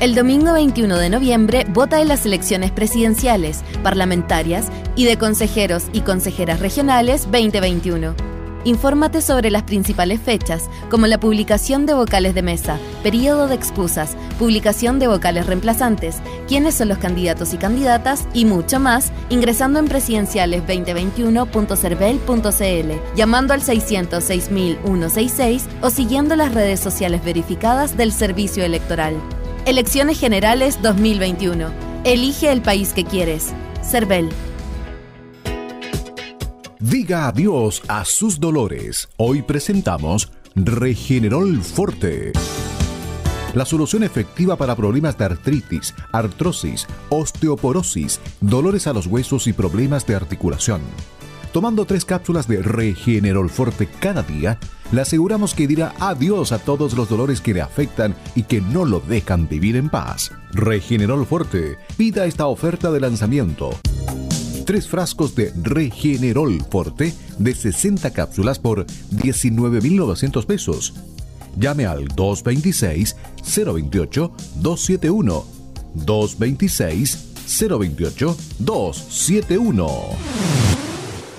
El domingo 21 de noviembre vota en las elecciones presidenciales, parlamentarias y de consejeros y consejeras regionales 2021. Infórmate sobre las principales fechas, como la publicación de vocales de mesa, periodo de excusas, publicación de vocales reemplazantes, quiénes son los candidatos y candidatas y mucho más, ingresando en presidenciales2021.cervel.cl, llamando al 606.166 o siguiendo las redes sociales verificadas del Servicio Electoral. Elecciones Generales 2021. Elige el país que quieres. CERVEL. Diga adiós a sus dolores. Hoy presentamos Regenerol Forte. La solución efectiva para problemas de artritis, artrosis, osteoporosis, dolores a los huesos y problemas de articulación. Tomando tres cápsulas de Regenerol Forte cada día, le aseguramos que dirá adiós a todos los dolores que le afectan y que no lo dejan vivir en paz. Regenerol Forte. Pida esta oferta de lanzamiento tres frascos de Regenerol Forte de 60 cápsulas por 19.900 pesos. Llame al 226-028-271. 226-028-271.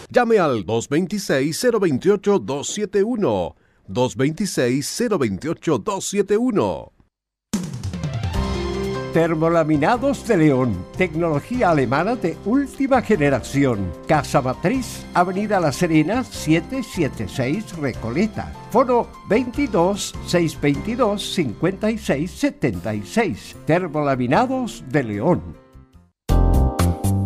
Llame al 226-028-271. 226-028-271. Termolaminados de León, tecnología alemana de última generación. Casa Matriz, Avenida La Serena, 776 Recoleta. Foro 22 622 56 76. Termolaminados de León.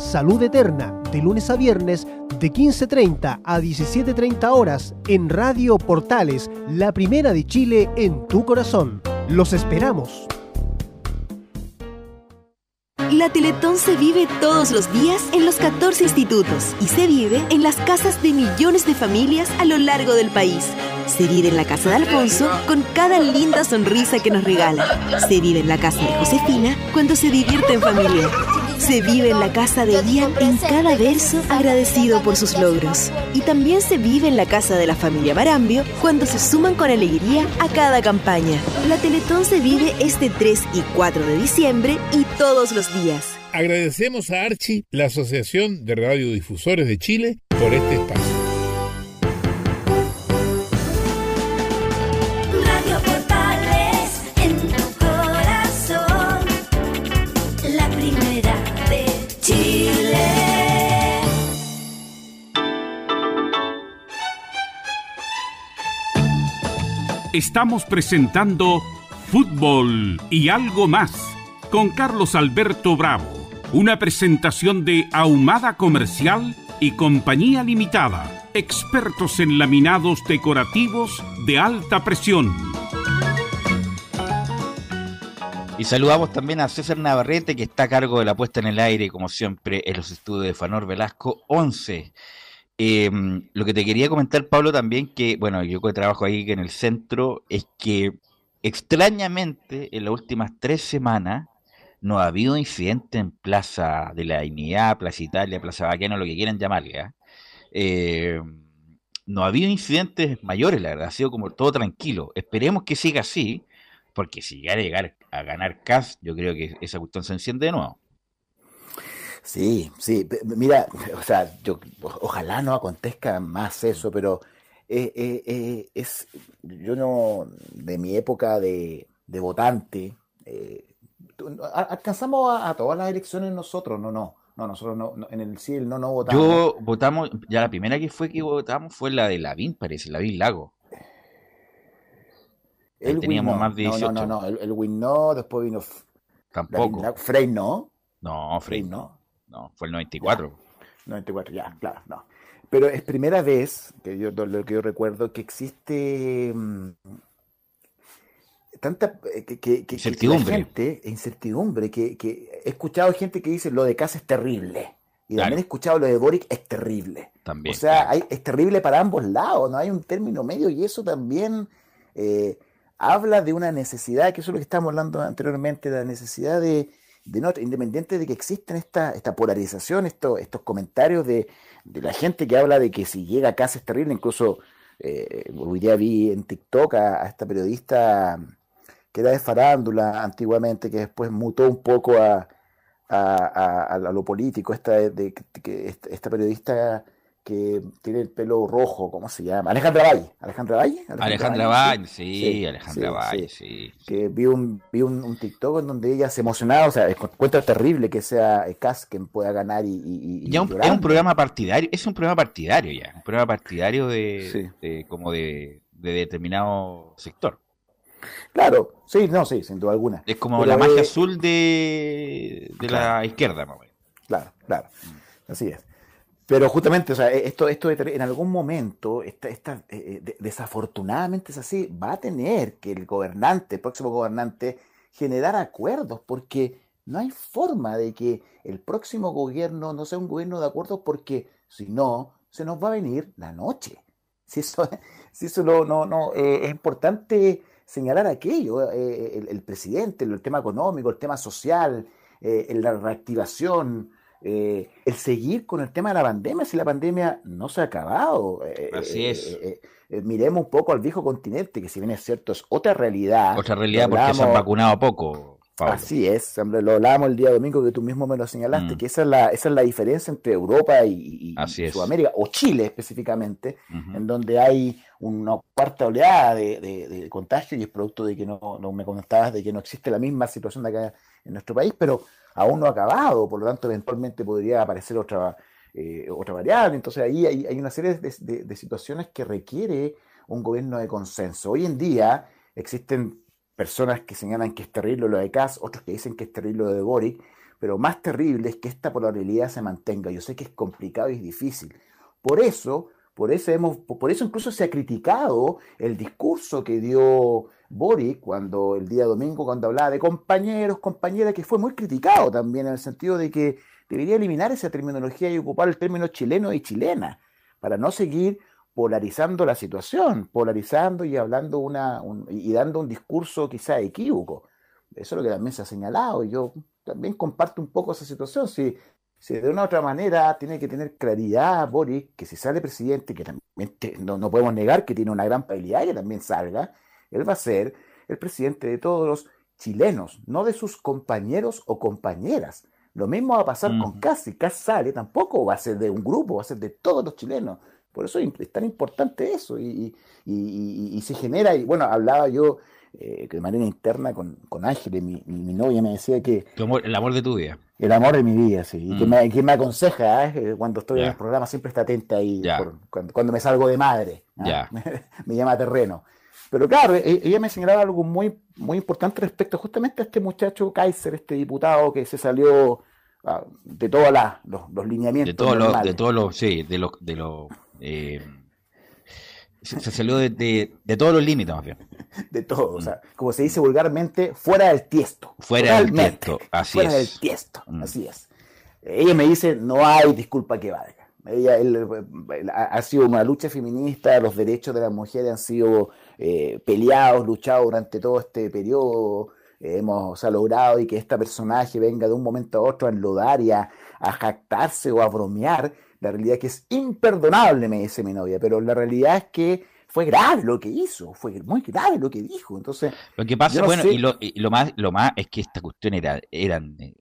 Salud Eterna, de lunes a viernes, de 15.30 a 17.30 horas, en Radio Portales, la primera de Chile en tu corazón. Los esperamos. La Teletón se vive todos los días en los 14 institutos y se vive en las casas de millones de familias a lo largo del país. Se vive en la casa de Alfonso con cada linda sonrisa que nos regala. Se vive en la casa de Josefina cuando se divierte en familia. Se vive en la casa de Ian en cada verso agradecido por sus logros. Y también se vive en la casa de la familia Marambio cuando se suman con alegría a cada campaña. La Teletón se vive este 3 y 4 de diciembre y todos los días. Agradecemos a Archi, la Asociación de Radiodifusores de Chile, por este espacio. Estamos presentando Fútbol y algo más con Carlos Alberto Bravo, una presentación de Ahumada Comercial y Compañía Limitada, expertos en laminados decorativos de alta presión. Y saludamos también a César Navarrete, que está a cargo de la puesta en el aire, como siempre, en los estudios de Fanor Velasco 11. Em, lo que te quería comentar, Pablo, también, que, bueno, yo que trabajo ahí en el centro, es que extrañamente en las últimas tres semanas no ha habido incidente en Plaza de la Dignidad, Plaza Italia, Plaza Baqueno, lo que quieran llamarle. Eh, no ha habido incidentes mayores, la verdad, ha sido como todo tranquilo. Esperemos que siga así, porque si llegara a llegar a ganar CAS, yo creo que esa cuestión se enciende de nuevo. Sí, sí, mira, (laughs) o sea, yo ojalá no acontezca más eso, pero eh, eh, eh, es, yo no, de mi época de, votante, alcanzamos a, todas las elecciones nosotros, no, no, no, nosotros no, en el CIL no, no votamos. Yo votamos, ya la primera que fue que votamos fue la de Lavín, parece, Lavín Lago. El teníamos más de 18. No, no, no, el, Win no, después vino. Tampoco. Frey no. No, Frey no. No, fue el 94. 94, ya, claro, no. Pero es primera vez, que yo lo que yo recuerdo, que existe mm, tanta eh, que, que, incertidumbre. gente, incertidumbre, que, que, he escuchado gente que dice lo de casa es terrible. Y también he escuchado lo de Boric es terrible. También. O sea, hay, es terrible para ambos lados, no hay un término medio y eso también eh, habla de una necesidad, que eso es lo que estábamos hablando anteriormente, la necesidad de, de no, independiente de que existen esta, esta polarización, esto, estos comentarios de, de, la gente que habla de que si llega a casa es terrible, incluso eh, hoy día vi en TikTok a, esta periodista que era de farándula antiguamente, que después mutó un poco a, a, lo político, esta, de, esta periodista que tiene el pelo rojo, ¿cómo se llama? Alejandra Valle. Alejandra Valle. Alejandra, Valle, sí, Alejandra Valle, sí. Que vi un, vi un, TikTok en donde ella se emocionaba, o sea, encuentra terrible que sea Cas quien pueda ganar y. ya es un programa partidario, es un programa partidario ya, un programa partidario de, como de, determinado sector. Claro, sí, no, sí, sin duda alguna. Es como la magia azul de, de la izquierda, más Claro, claro. Así es. Pero justamente, o sea, e, esto, esto en algún momento, esta, esta, eh, eh, desafortunadamente es así, va a tener que el gobernante, el próximo gobernante, generar acuerdos, porque no hay forma de que el próximo gobierno no sea un gobierno de acuerdos, porque si no, se nos va a venir la noche. Si eso, (laughs) si eso no, no, no eh, es importante señalar aquello, el, el, presidente, el, tema económico, el tema social, la reactivación, eh, el seguir con el tema de la pandemia, si la pandemia no se ha acabado. Eh, Así es. Eh, miremos un poco al viejo continente, que si bien es cierto, es otra realidad. Otra realidad porque se han vacunado poco. Así es, lo hablábamos el día domingo que tú mismo me lo señalaste, mm. que esa es, la, esa es la diferencia entre Europa y, Sudamérica, o Chile específicamente, en donde hay una cuarta oleada de, contagio y es producto de que no, no me contabas de que no existe la misma situación de acá en nuestro país, pero aún no acabado, por lo tanto eventualmente podría aparecer otra, eh, otra variable. Entonces ahí hay, una serie de, situaciones que requiere un gobierno de consenso. Hoy en día existen personas que señalan que es terrible lo de Kass, otros que dicen que es terrible lo de Boric, pero más terrible es que esta polaridad se mantenga. Yo sé que es complicado y es difícil. Por eso, por eso, hemos, por eso incluso se ha criticado el discurso que dio Boric, cuando el día domingo, cuando hablaba de compañeros, compañeras, que fue muy criticado también en el sentido de que debería eliminar esa terminología y ocupar el término chileno y chilena, para no seguir polarizando la situación, polarizando y hablando una, y dando un discurso quizá equívoco. Eso es lo que también se ha señalado, y yo también comparto un poco esa situación. Si, de una u otra manera tiene que tener claridad Boric, que si sale presidente, que también no, no podemos negar que tiene una gran probabilidad que también salga, él va a ser el presidente de todos los chilenos, no de sus compañeros o compañeras. Lo mismo va a pasar con Casi. Casi sale, tampoco va a ser de un grupo, va a ser de todos los chilenos. Por eso es tan importante eso. Y, se genera, y bueno, hablaba yo eh, de manera interna con, con Ángeles, mi, novia me decía que... el amor de tu vida. El amor de mi vida, sí. Y que, mm. me, aconseja, ¿eh? cuando estoy en el programa, siempre está atenta ahí, cuando, me salgo de madre. ¿ah? (laughs) me llama terreno. Pero claro, e, ella me señalaba algo muy, muy importante respecto justamente a este muchacho Kaiser, este diputado que se salió ah, de todos los, lineamientos. De todos los, de todos los, sí, de los, de los eh, se, salió de, todos los límites, más bien. (laughs) De todo, o sea, como se dice vulgarmente, fuera del tiesto. Fuera del tiesto, así fuera del tiesto, mm. así es. Ella me dice, no hay disculpa que valga. Ella ha sido una lucha feminista, los derechos de las mujeres han sido eh, peleados, luchados durante todo este periodo. hemos logrado y que este personaje venga de un momento a otro a enlodar y a, a jactarse o a bromear la realidad es que es imperdonable, me dice mi novia, pero la realidad es que fue grave lo que hizo, fue muy grave lo que dijo. Entonces, lo que pasa, bueno, y, lo, más, lo más es que esta cuestión era, eran eh,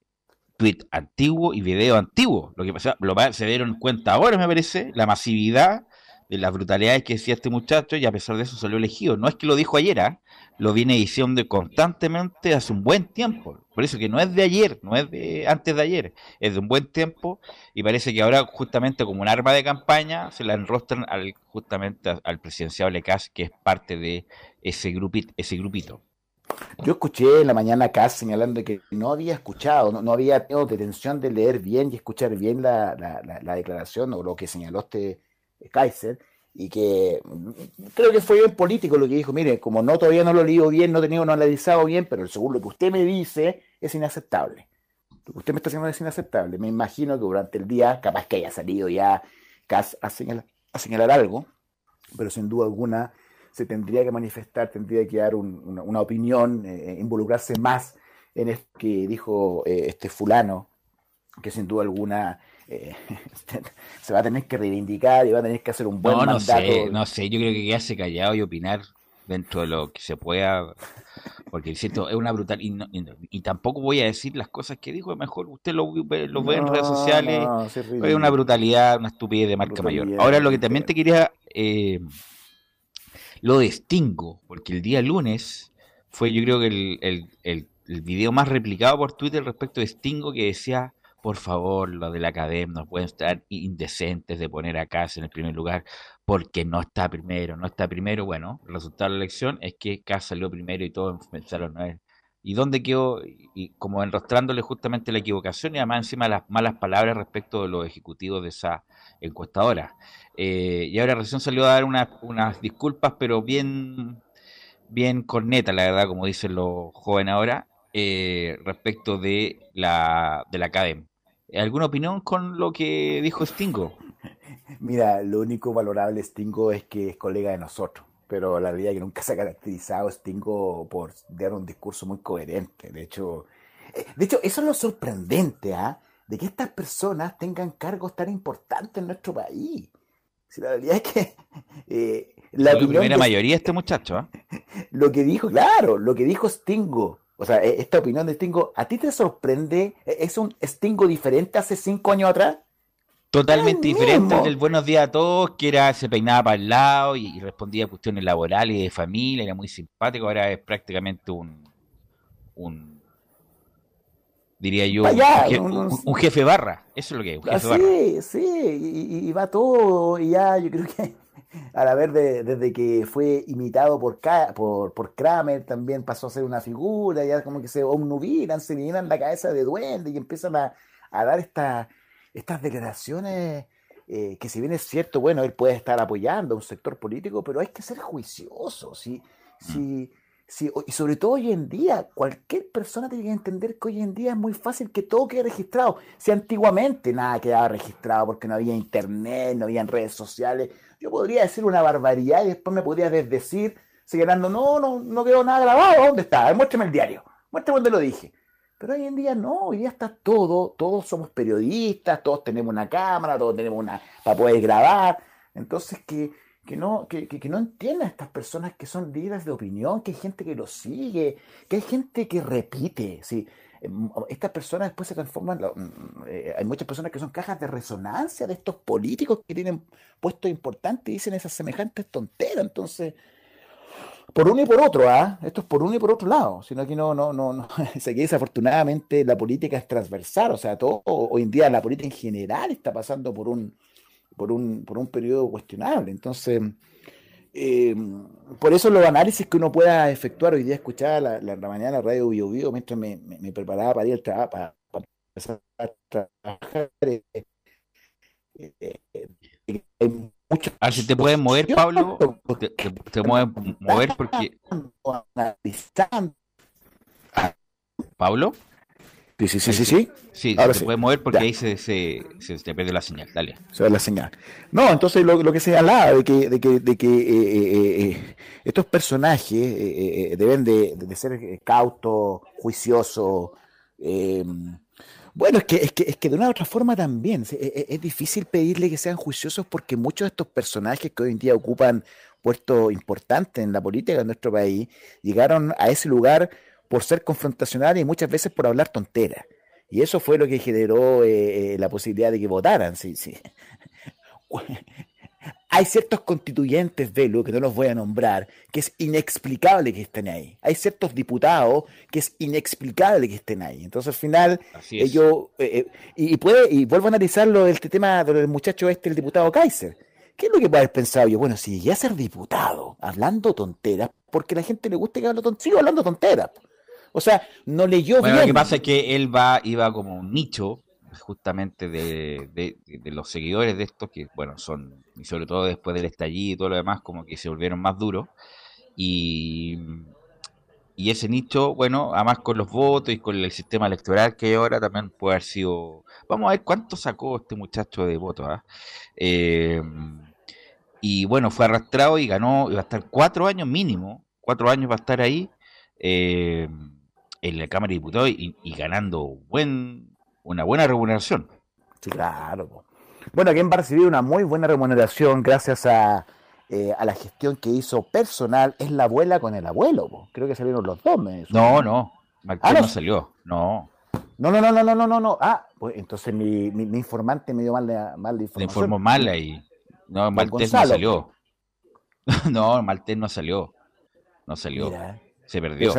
tweet antiguo y video antiguo. Lo que pasa, lo más, se dieron cuenta ahora, me parece, la masividad de las brutalidades que decía este muchacho y a pesar de eso salió elegido. No es que lo dijo ayer, ¿ah? lo viene diciendo constantemente hace un buen tiempo. Por eso que no es de ayer, no es de antes de ayer, es de un buen tiempo y parece que ahora justamente como un arma de campaña se la enrostran al, justamente al presidenciable Kass, que es parte de ese grupito. Ese grupito. Yo escuché en la mañana Kass señalando que no había escuchado, no, había tenido detención de leer bien y escuchar bien la, la declaración o lo que señaló este Kaiser y que creo que fue bien político lo que dijo, mire, como no todavía no lo leído bien, no he tenido no analizado bien, pero según lo que usted me dice es inaceptable. Lo que usted me está diciendo es inaceptable. Me imagino que durante el día, capaz que haya salido ya a señalar, a señalar algo, pero sin duda alguna se tendría que manifestar, tendría que dar una, opinión, eh, involucrarse más en esto que dijo eh, este fulano, que sin duda alguna eh, (laughs) se va a tener que reivindicar y va a tener que hacer un buen no, no Sé, no sé, yo creo que quedarse callado y opinar dentro de lo que se pueda, porque siento es una brutal y, tampoco voy a decir las cosas que dijo, mejor usted lo, ve en redes sociales, es una brutalidad, una estupidez de marca mayor. Ahora lo que también te quería, eh, lo distingo, porque el día lunes fue yo creo que el, el, el, el video más replicado por Twitter respecto de Stingo que decía por favor, los de la academia no pueden estar indecentes de poner a Casa en el primer lugar porque no está primero, no está primero. Bueno, el resultado de la elección es que Casa salió primero y todos pensaron a él. ¿Y dónde quedó? Y como enrostrándole justamente la equivocación y además encima las malas palabras respecto de los ejecutivos de esa encuestadora. Eh, y ahora recién salió a dar unas disculpas, pero bien, bien corneta, la verdad, como dicen los jóvenes ahora, eh, respecto de la, de la academia. ¿Alguna opinión con lo que dijo Stingo? (laughs) Mira, lo único valorable Stingo es que es colega de nosotros, pero la realidad es que nunca se ha caracterizado Stingo por dar un discurso muy coherente. De hecho, eh, de hecho eso es lo sorprendente, ¿ah? De que estas personas tengan cargos tan importantes en nuestro país. Si la realidad es que (laughs) eh, la, primera mayoría este muchacho, ¿ah? (laughs) Lo que dijo, claro, lo que dijo Stingo o sea, e, esta opinión de Stingo, ¿a ti te sorprende? ¿E, ¿Es un Stingo diferente hace cinco años atrás? Totalmente diferente del buenos días a todos, que era, se peinaba para el lado y, respondía a cuestiones laborales y de familia, era muy simpático, ahora es prácticamente un, un diría yo, un, jefe barra, eso es lo que es, un jefe ah, sí, Sí, y, va todo, y ya yo creo que al haber desde que fue imitado por, por, por, Kramer, también pasó a ser una figura, ya como que se omnubilan, se llenan la cabeza de duende y empiezan a, dar estas declaraciones eh, que si bien es cierto, bueno, él puede estar apoyando a un sector político, pero hay que ser juicioso, ¿sí? sí y sobre todo hoy en día, cualquier persona tiene que entender que hoy en día es muy fácil que todo quede registrado. Si antiguamente nada quedaba registrado porque no había internet, no había redes sociales, yo podría decir una barbaridad y después me podría desdecir señalando, no, no, no quedó nada grabado, ¿dónde está? Muéstrame el diario, muéstrame dónde lo dije. Pero hoy en día no, hoy día está todo, todos somos periodistas, todos tenemos una cámara, todos tenemos una para poder grabar. Entonces que que no, que, que, no entiendan estas personas que son líderes de opinión, que hay gente que lo sigue, que hay gente que repite. ¿sí? Em, estas personas después se transforman, mm, eh, hay muchas personas que son cajas de resonancia de estos políticos que tienen puestos importantes y dicen esas semejantes tonteras. Entonces, por uno y por otro, ¿ah? Esto es por uno y por otro lado, sino que no, no, no, no. (laughs) que desafortunadamente la política es transversal, o sea, todo hoy en día la política en general está pasando por un por un, por un periodo cuestionable. Entonces, eh, por eso los análisis que uno pueda efectuar hoy día, escuchaba la, la, mañana la radio Bio, Bio mientras me, me, preparaba para ir al trabajo, para, empezar a trabajar. Eh, eh, ah, si te pueden mover, Pablo, te, te, pueden mover porque... ¿Pablo? Sí, sí, sí, sí, sí. Sí, Ahora se puede mover porque ahí se, se, se, perdió la señal. Dale. Se ve la señal. No, entonces lo, lo que señalaba de que, de que, de que eh, eh, eh, estos personajes deben de, de, ser cautos, juiciosos. bueno, es que, es, que, es que de una u otra forma también es, es difícil pedirle que sean juiciosos porque muchos de estos personajes que hoy en día ocupan puestos importantes en la política de nuestro país llegaron a ese lugar por ser confrontacional y muchas veces por hablar tonteras. Y eso fue lo que generó eh, eh, la posibilidad de que votaran. Sí, sí. (laughs) Hay ciertos constituyentes, Velo, que no los voy a nombrar, que es inexplicable que estén ahí. Hay ciertos diputados que es inexplicable que estén ahí. Entonces, al final, ellos. Eh, y, puede, y vuelvo a analizarlo, este tema del muchacho este, el diputado Kaiser. ¿Qué es lo que puede haber pensado yo? Bueno, si llegué a ser diputado, hablando tonteras, porque a la gente le gusta que hable tonteras, sigo hablando tonteras. O sea, no leyó bueno, Lo que pasa es que él va, iba como un nicho, justamente de, de, los seguidores de estos, que bueno, son, y sobre todo después del estallido y todo lo demás, como que se volvieron más duros. Y, y ese nicho, bueno, además con los votos y con el sistema electoral que hay ahora, también puede haber sido. Vamos a ver cuánto sacó este muchacho de votos. ¿ah? Eh, y bueno, fue arrastrado y ganó, iba a estar cuatro años mínimo, cuatro años va a estar ahí. Eh, en la Cámara de Diputados y, ganando buen, una buena remuneración. Sí, claro. Bueno, quien va a recibir una muy buena remuneración gracias a, eh, a la gestión que hizo personal es la abuela con el abuelo. Creo que salieron los dos. no, no. ah, no. salió. No. No, no, no, no, no, no, no. Ah, pues entonces mi, mi, informante me dio mal, mal información. Le informó mal ahí. No, Maltés no salió. (laughs) no, Maltés no salió. No salió. Se perdió.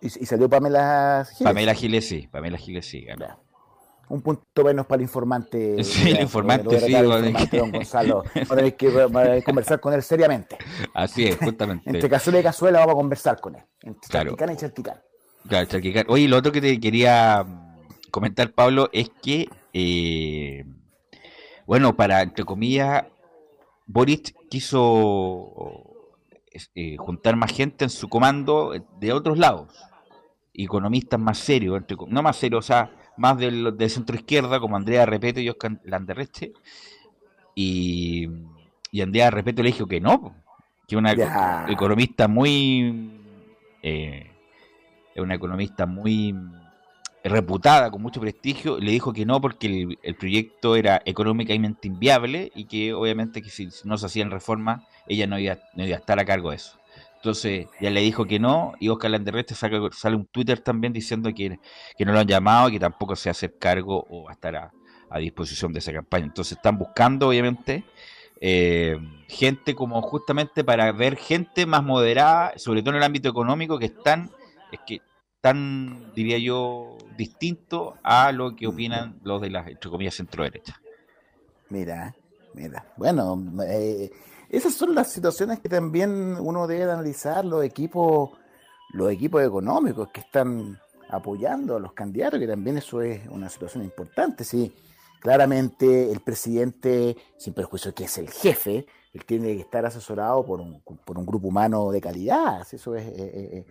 Y, salió Pamela Giles. Pamela Giles, sí. Pamela Giles, sí. Un punto menos para el informante. Sí, el informante, sí. don (laughs) Gonzalo. Ahora hay que conversar con él seriamente. Así es, justamente. (laughs) Entre cazuela y cazuela vamos a conversar con él. Entre claro. y charquicán. Claro, charquicán. Oye, lo otro que te quería comentar, Pablo, es que, eh, bueno, para, entre comillas, Boris quiso eh, juntar más gente en su comando de otros lados economistas más serios, no más serios, o sea, más del, de centro izquierda, como Andrea Repeto y Oscar Landerreche. Y, y Andrea Repeto le dijo que no, que una economista muy. Eh, una economista muy reputada, con mucho prestigio, le dijo que no porque el, proyecto era económicamente inviable y que obviamente que si no se hacían reformas, ella no iba, no iba a estar a cargo de eso. Entonces ya le dijo que no y Oscar Landerreste sale, sale un Twitter también diciendo que, no lo han llamado y que tampoco se hace cargo o va a estar a, disposición de esa campaña. Entonces están buscando obviamente eh, gente como justamente para ver gente más moderada, sobre todo en el ámbito económico, que están, es que tan, diría yo, distinto a lo que opinan los de las, entre comillas, centro derecha. Mira, mira, bueno, eh, esas son las situaciones que también uno debe analizar, los equipos, los equipos económicos que están apoyando a los candidatos, que también eso es una situación importante, sí. Claramente el presidente, sin perjuicio que es el jefe, él tiene que estar asesorado por un, por un grupo humano de calidad, eso es,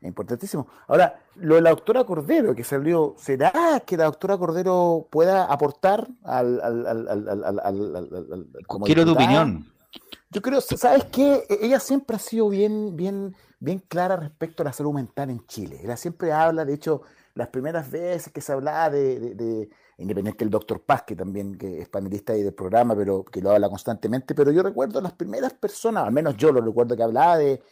importantísimo. Ahora, lo de la doctora Cordero que salió, ¿será que la doctora Cordero pueda aportar al... al, al, al Quiero tu opinión. Yo creo, ¿sabes qué? E-, ella siempre ha sido bien, bien, bien clara respecto a la salud mental en Chile. Ella siempre habla, de hecho, las primeras veces que se hablaba de, de, independiente del doctor Paz, que también que es panelista ahí del programa, pero que lo habla constantemente, pero yo recuerdo las primeras personas, al menos yo lo recuerdo que hablaba de,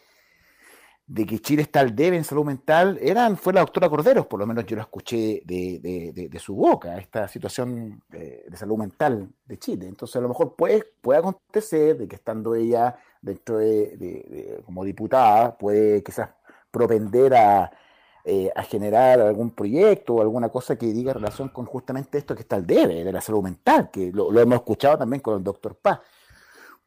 de que Chile está al debe en salud mental eran, fue la doctora Corderos, por lo menos yo lo escuché de, de, su boca, esta situación de, salud mental de Chile. Entonces a lo mejor puede, puede acontecer de que estando ella dentro de, como diputada, puede quizás propender a, eh, a generar algún proyecto o alguna cosa que diga relación con justamente esto que está al debe, de la salud mental, que lo hemos escuchado también con el doctor Paz.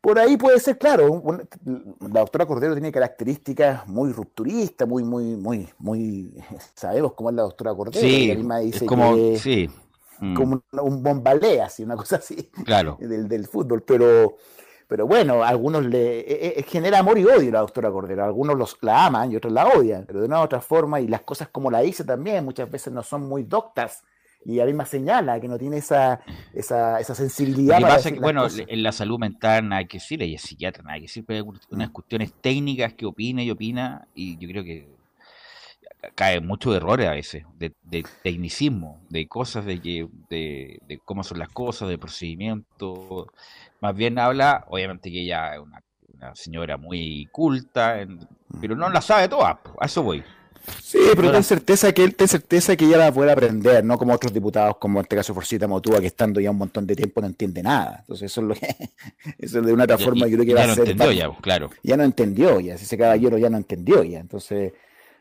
Por ahí puede ser, claro, la doctora Cordero tiene características muy rupturistas, muy, muy, muy, muy, (laughs) sabemos cómo es la doctora Cordero, sí, misma dice como, que sí. Mm. como un, un bombalé, así, una cosa así, claro. (laughs) del, del fútbol, pero, pero bueno, a algunos le e, e, genera amor y odio la doctora Cordero, algunos los, la aman y otros la odian, pero de una u otra forma, y las cosas como la dice también, muchas veces no son muy doctas, y a mí me señala que no tiene esa, esa, esa sensibilidad. Lo que pasa es que, bueno, en la salud mental nada que decir, ella es psiquiatra, nada que decir, pero hay unas cuestiones técnicas que opina y opina, y yo creo que cae mucho de errores a veces, de, de tecnicismo, de cosas, de, que, de, de, cómo son las cosas, de procedimiento. Más bien habla, obviamente que ella es una, una señora muy culta, en, pero no la sabe todas, a eso voy. Sí, pero ten certeza que él ten certeza que ella la puede aprender, no como otros diputados, como en este caso Forcita Motúa, que estando ya un montón de tiempo no entiende nada. Entonces eso es lo que, (laughs) eso es de una otra forma yo creo que ya va no a ser. entendió ya, claro. Ya no entendió, ya ese caballero ya no entendió ya. Entonces,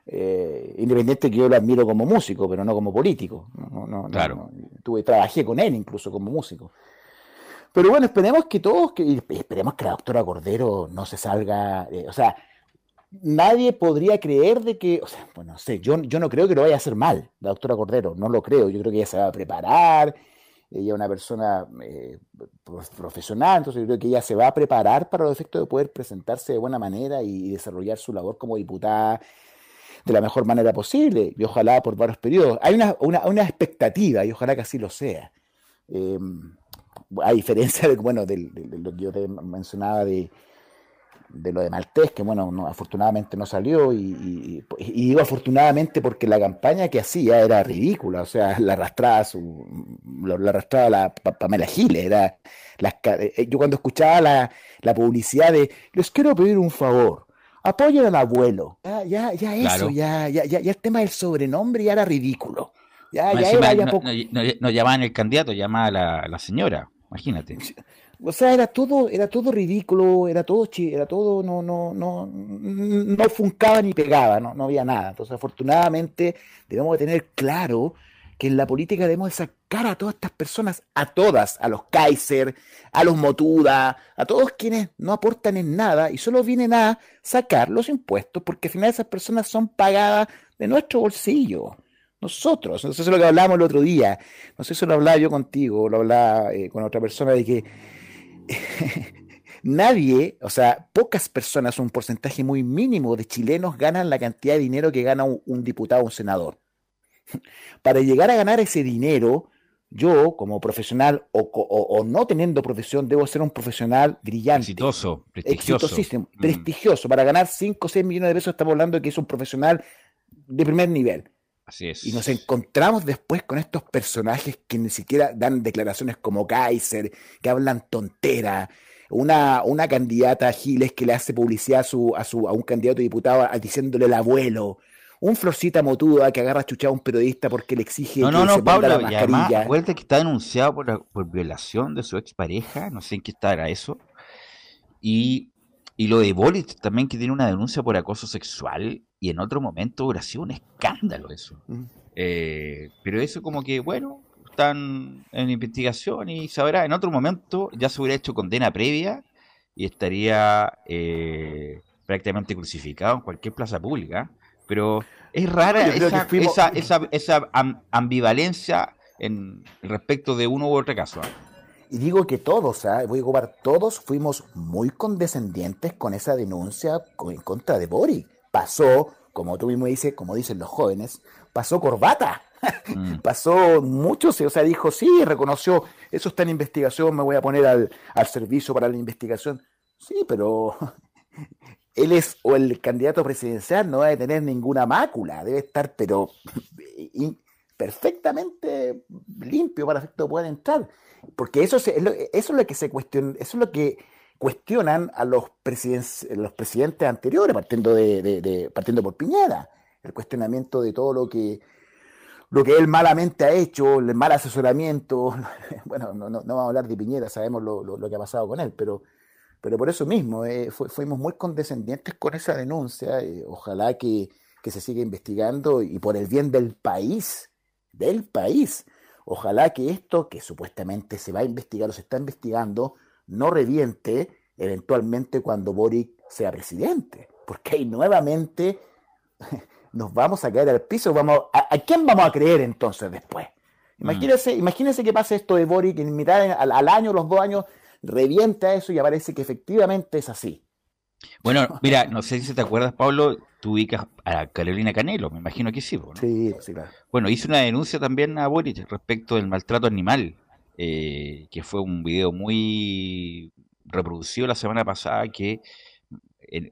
eh, independiente que yo lo admiro como músico, pero no como político. No, no, claro. No, tuve, trabajé con él incluso como músico. Pero bueno, esperemos que todos, que, esperemos que la doctora Cordero no se salga, eh, o sea, nadie podría creer de que, o sea, bueno, no sé, yo, yo no creo que lo vaya a hacer mal, la doctora Cordero, no lo creo, yo creo que ella se va a preparar, ella es una persona eh, profesional, entonces yo creo que ella se va a preparar para los efectos de poder presentarse de buena manera y, desarrollar su labor como diputada de la mejor manera posible, y ojalá por varios periodos. Hay una, una, una expectativa, y ojalá que así lo sea. Eh, a diferencia de, bueno, de, de, lo que yo te mencionaba de, de lo de Maltés, que bueno, no, afortunadamente no salió, y, y, y, digo afortunadamente porque la campaña que hacía era ridícula, o sea, la arrastraba su, la arrastraba la Pamela Giles, era las, yo cuando escuchaba la, la, publicidad de les quiero pedir un favor, apoyen al abuelo, ya, ya, ya eso, Claro. ya, ya, ya, el tema del sobrenombre ya era ridículo. Ya, Más ya era ya no, poco- no- no- no llamaban el candidato, llamaba a la, la señora, imagínate. O sea, era todo, era todo ridículo, era todo, era todo, no, no, no, no funcaba ni pegaba, no, no había nada. Entonces, afortunadamente, debemos de tener claro que en la política debemos de sacar a todas estas personas, a todas, a los Kaiser, a los Motuda, a todos quienes no aportan en nada y solo vienen a sacar los impuestos, porque al final esas personas son pagadas de nuestro bolsillo. Nosotros, entonces eso es lo que hablábamos el otro día, no sé si lo hablaba yo contigo, lo hablaba eh, con otra persona, de que (laughs) nadie, o sea, pocas personas, un porcentaje muy mínimo de chilenos ganan la cantidad de dinero que gana un, un diputado o un senador. (laughs) Para llegar a ganar ese dinero, yo como profesional o, co- o- o no teniendo profesión, debo ser un profesional brillante. Exitoso, prestigioso. Exitosísimo, Mm. prestigioso. Para ganar 5 o 6 millones de pesos estamos hablando de que es un profesional de primer nivel. Así es. Y nos encontramos después con estos personajes que ni siquiera dan declaraciones como Kaiser, que hablan tontera. Una, una candidata Giles que le hace publicidad a, su, a, su, a un candidato a diputado a- diciéndole el abuelo. Un Florcita Motuda que agarra chuchado a un periodista porque le exige No, que no, se no, ponga la Pablo, y además, mascarilla. acuérdate que está denunciado por, la- por violación de su expareja, no sé en qué estará eso. Y, y lo de Boric también, que tiene una denuncia por acoso sexual, y en otro momento hubiera sido un escándalo eso. Mm. Eh, pero eso como que, bueno, están en investigación y sabrá, en otro momento ya se hubiera hecho condena previa y estaría eh, prácticamente crucificado en cualquier plaza pública. Pero es rara esa, fuimos- esa, esa, esa am- ambivalencia en respecto de uno u otro caso. ¿ah? Y digo que todos, ¿ah? voy a ocupar, todos fuimos muy condescendientes con esa denuncia en contra de Boric. Pasó, como tú mismo dices, como dicen los jóvenes, pasó corbata. (laughs) Mm. Pasó mucho, o sea, dijo, sí, reconoció, eso está en investigación, me voy a poner al, al servicio para la investigación. Sí, pero (laughs) él es, o el candidato presidencial no debe tener ninguna mácula, debe estar, pero (laughs) perfectamente limpio para efecto de poder entrar. Porque eso, es lo, eso es lo que se cuestiona, eso es lo que cuestionan a los, los presidentes anteriores, partiendo de, partiendo por Piñera, el cuestionamiento de todo lo que lo que él malamente ha hecho, el mal asesoramiento, (laughs) bueno, no, no, no vamos a hablar de Piñera, sabemos lo, lo- que ha pasado con él, pero, pero por eso mismo, eh, fu- fuimos muy condescendientes con esa denuncia, eh, ojalá que, que se siga investigando y por el bien del país, del país, ojalá que esto que supuestamente se va a investigar o se está investigando, no reviente eventualmente cuando Boric sea presidente, porque ahí nuevamente (laughs) nos vamos a caer al piso, vamos a, quién vamos a creer entonces después? Mm. Imagínense, imagínense que pase esto de Boric en mitad al, al año, los dos años, revienta eso y aparece que efectivamente es así. Bueno, mira, no sé si te acuerdas, Pablo, tú ubicas a Carolina Canelo, me imagino que sí. ¿no? Sí, sí, claro. Bueno, hizo una denuncia también a Boric respecto del maltrato animal, eh, que fue un video muy reproducido la semana pasada que eh,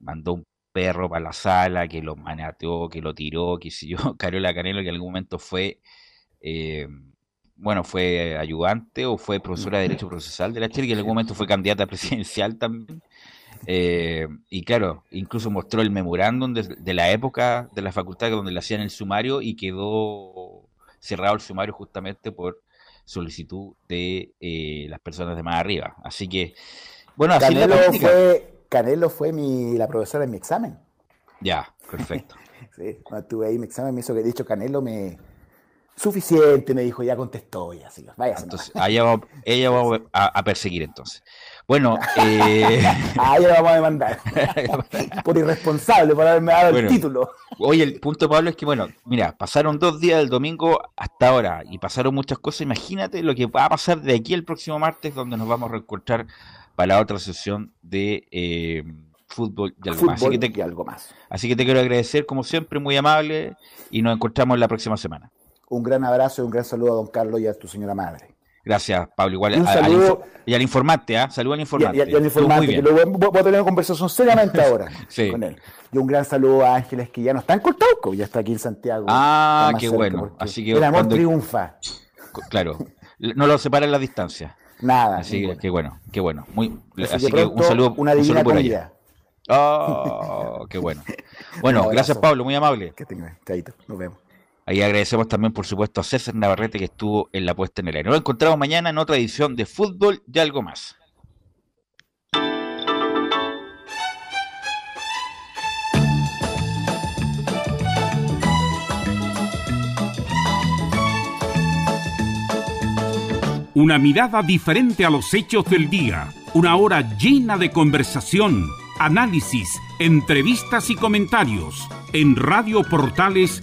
mandó un perro para la sala, que lo manateó, que lo tiró, que si yo, (laughs) Carola Canelo, que en algún momento fue... Eh, bueno, fue ayudante o fue profesora de Derecho Procesal de la Chile, que en algún momento fue candidata presidencial también. Eh, y claro, incluso mostró el memorándum de, la época de la facultad donde le hacían el sumario y quedó cerrado el sumario justamente por solicitud de eh, las personas de más arriba. Así que, bueno, así Canelo fue, Canelo fue mi, la profesora en mi examen. Ya, perfecto. (laughs) sí, cuando tuve ahí mi examen me hizo que, dicho, Canelo me, Suficiente, me dijo, ya contestó, ya, así, vaya. Entonces, ella va, (laughs) ella va a, perseguir entonces. Bueno, eh... a ella la vamos a demandar. (laughs) por irresponsable, por haberme dado el título. Oye, el punto, Pablo, es que, bueno, mira, pasaron dos días del domingo hasta ahora y pasaron muchas cosas. Imagínate lo que va a pasar de aquí el próximo martes, donde nos vamos a reencontrar para la otra sesión de eh, fútbol y algo más. Así que te, algo más. Así que te quiero agradecer, como siempre, muy amable, y nos encontramos la próxima semana. Un gran abrazo y un gran saludo a don Carlos y a tu señora madre. Gracias, Pablo. Igual un saludo, y al informante, ¿ah? Saludo al informante. Y, al informante, que luego voy a tener una conversación seriamente (laughs) ahora con él. Y un gran saludo a Ángeles, que ya no está en Cortauco, ya está aquí en Santiago. Ah, qué bueno. Así que el amor triunfa. Claro, no lo separa la distancia. Nada. Así que qué bueno, qué bueno. Muy, así, que, un saludo. Una divina comida. Oh, qué bueno. (laughs) Bueno, gracias Pablo, muy amable. Que tenga, chaito, nos vemos. Ahí agradecemos también, por supuesto, a César Navarrete que estuvo en la puesta en el aire. Nos encontramos mañana en otra edición de Fútbol y algo más. Una mirada diferente a los hechos del día. Una hora llena de conversación, análisis, entrevistas y comentarios. En Radio Portales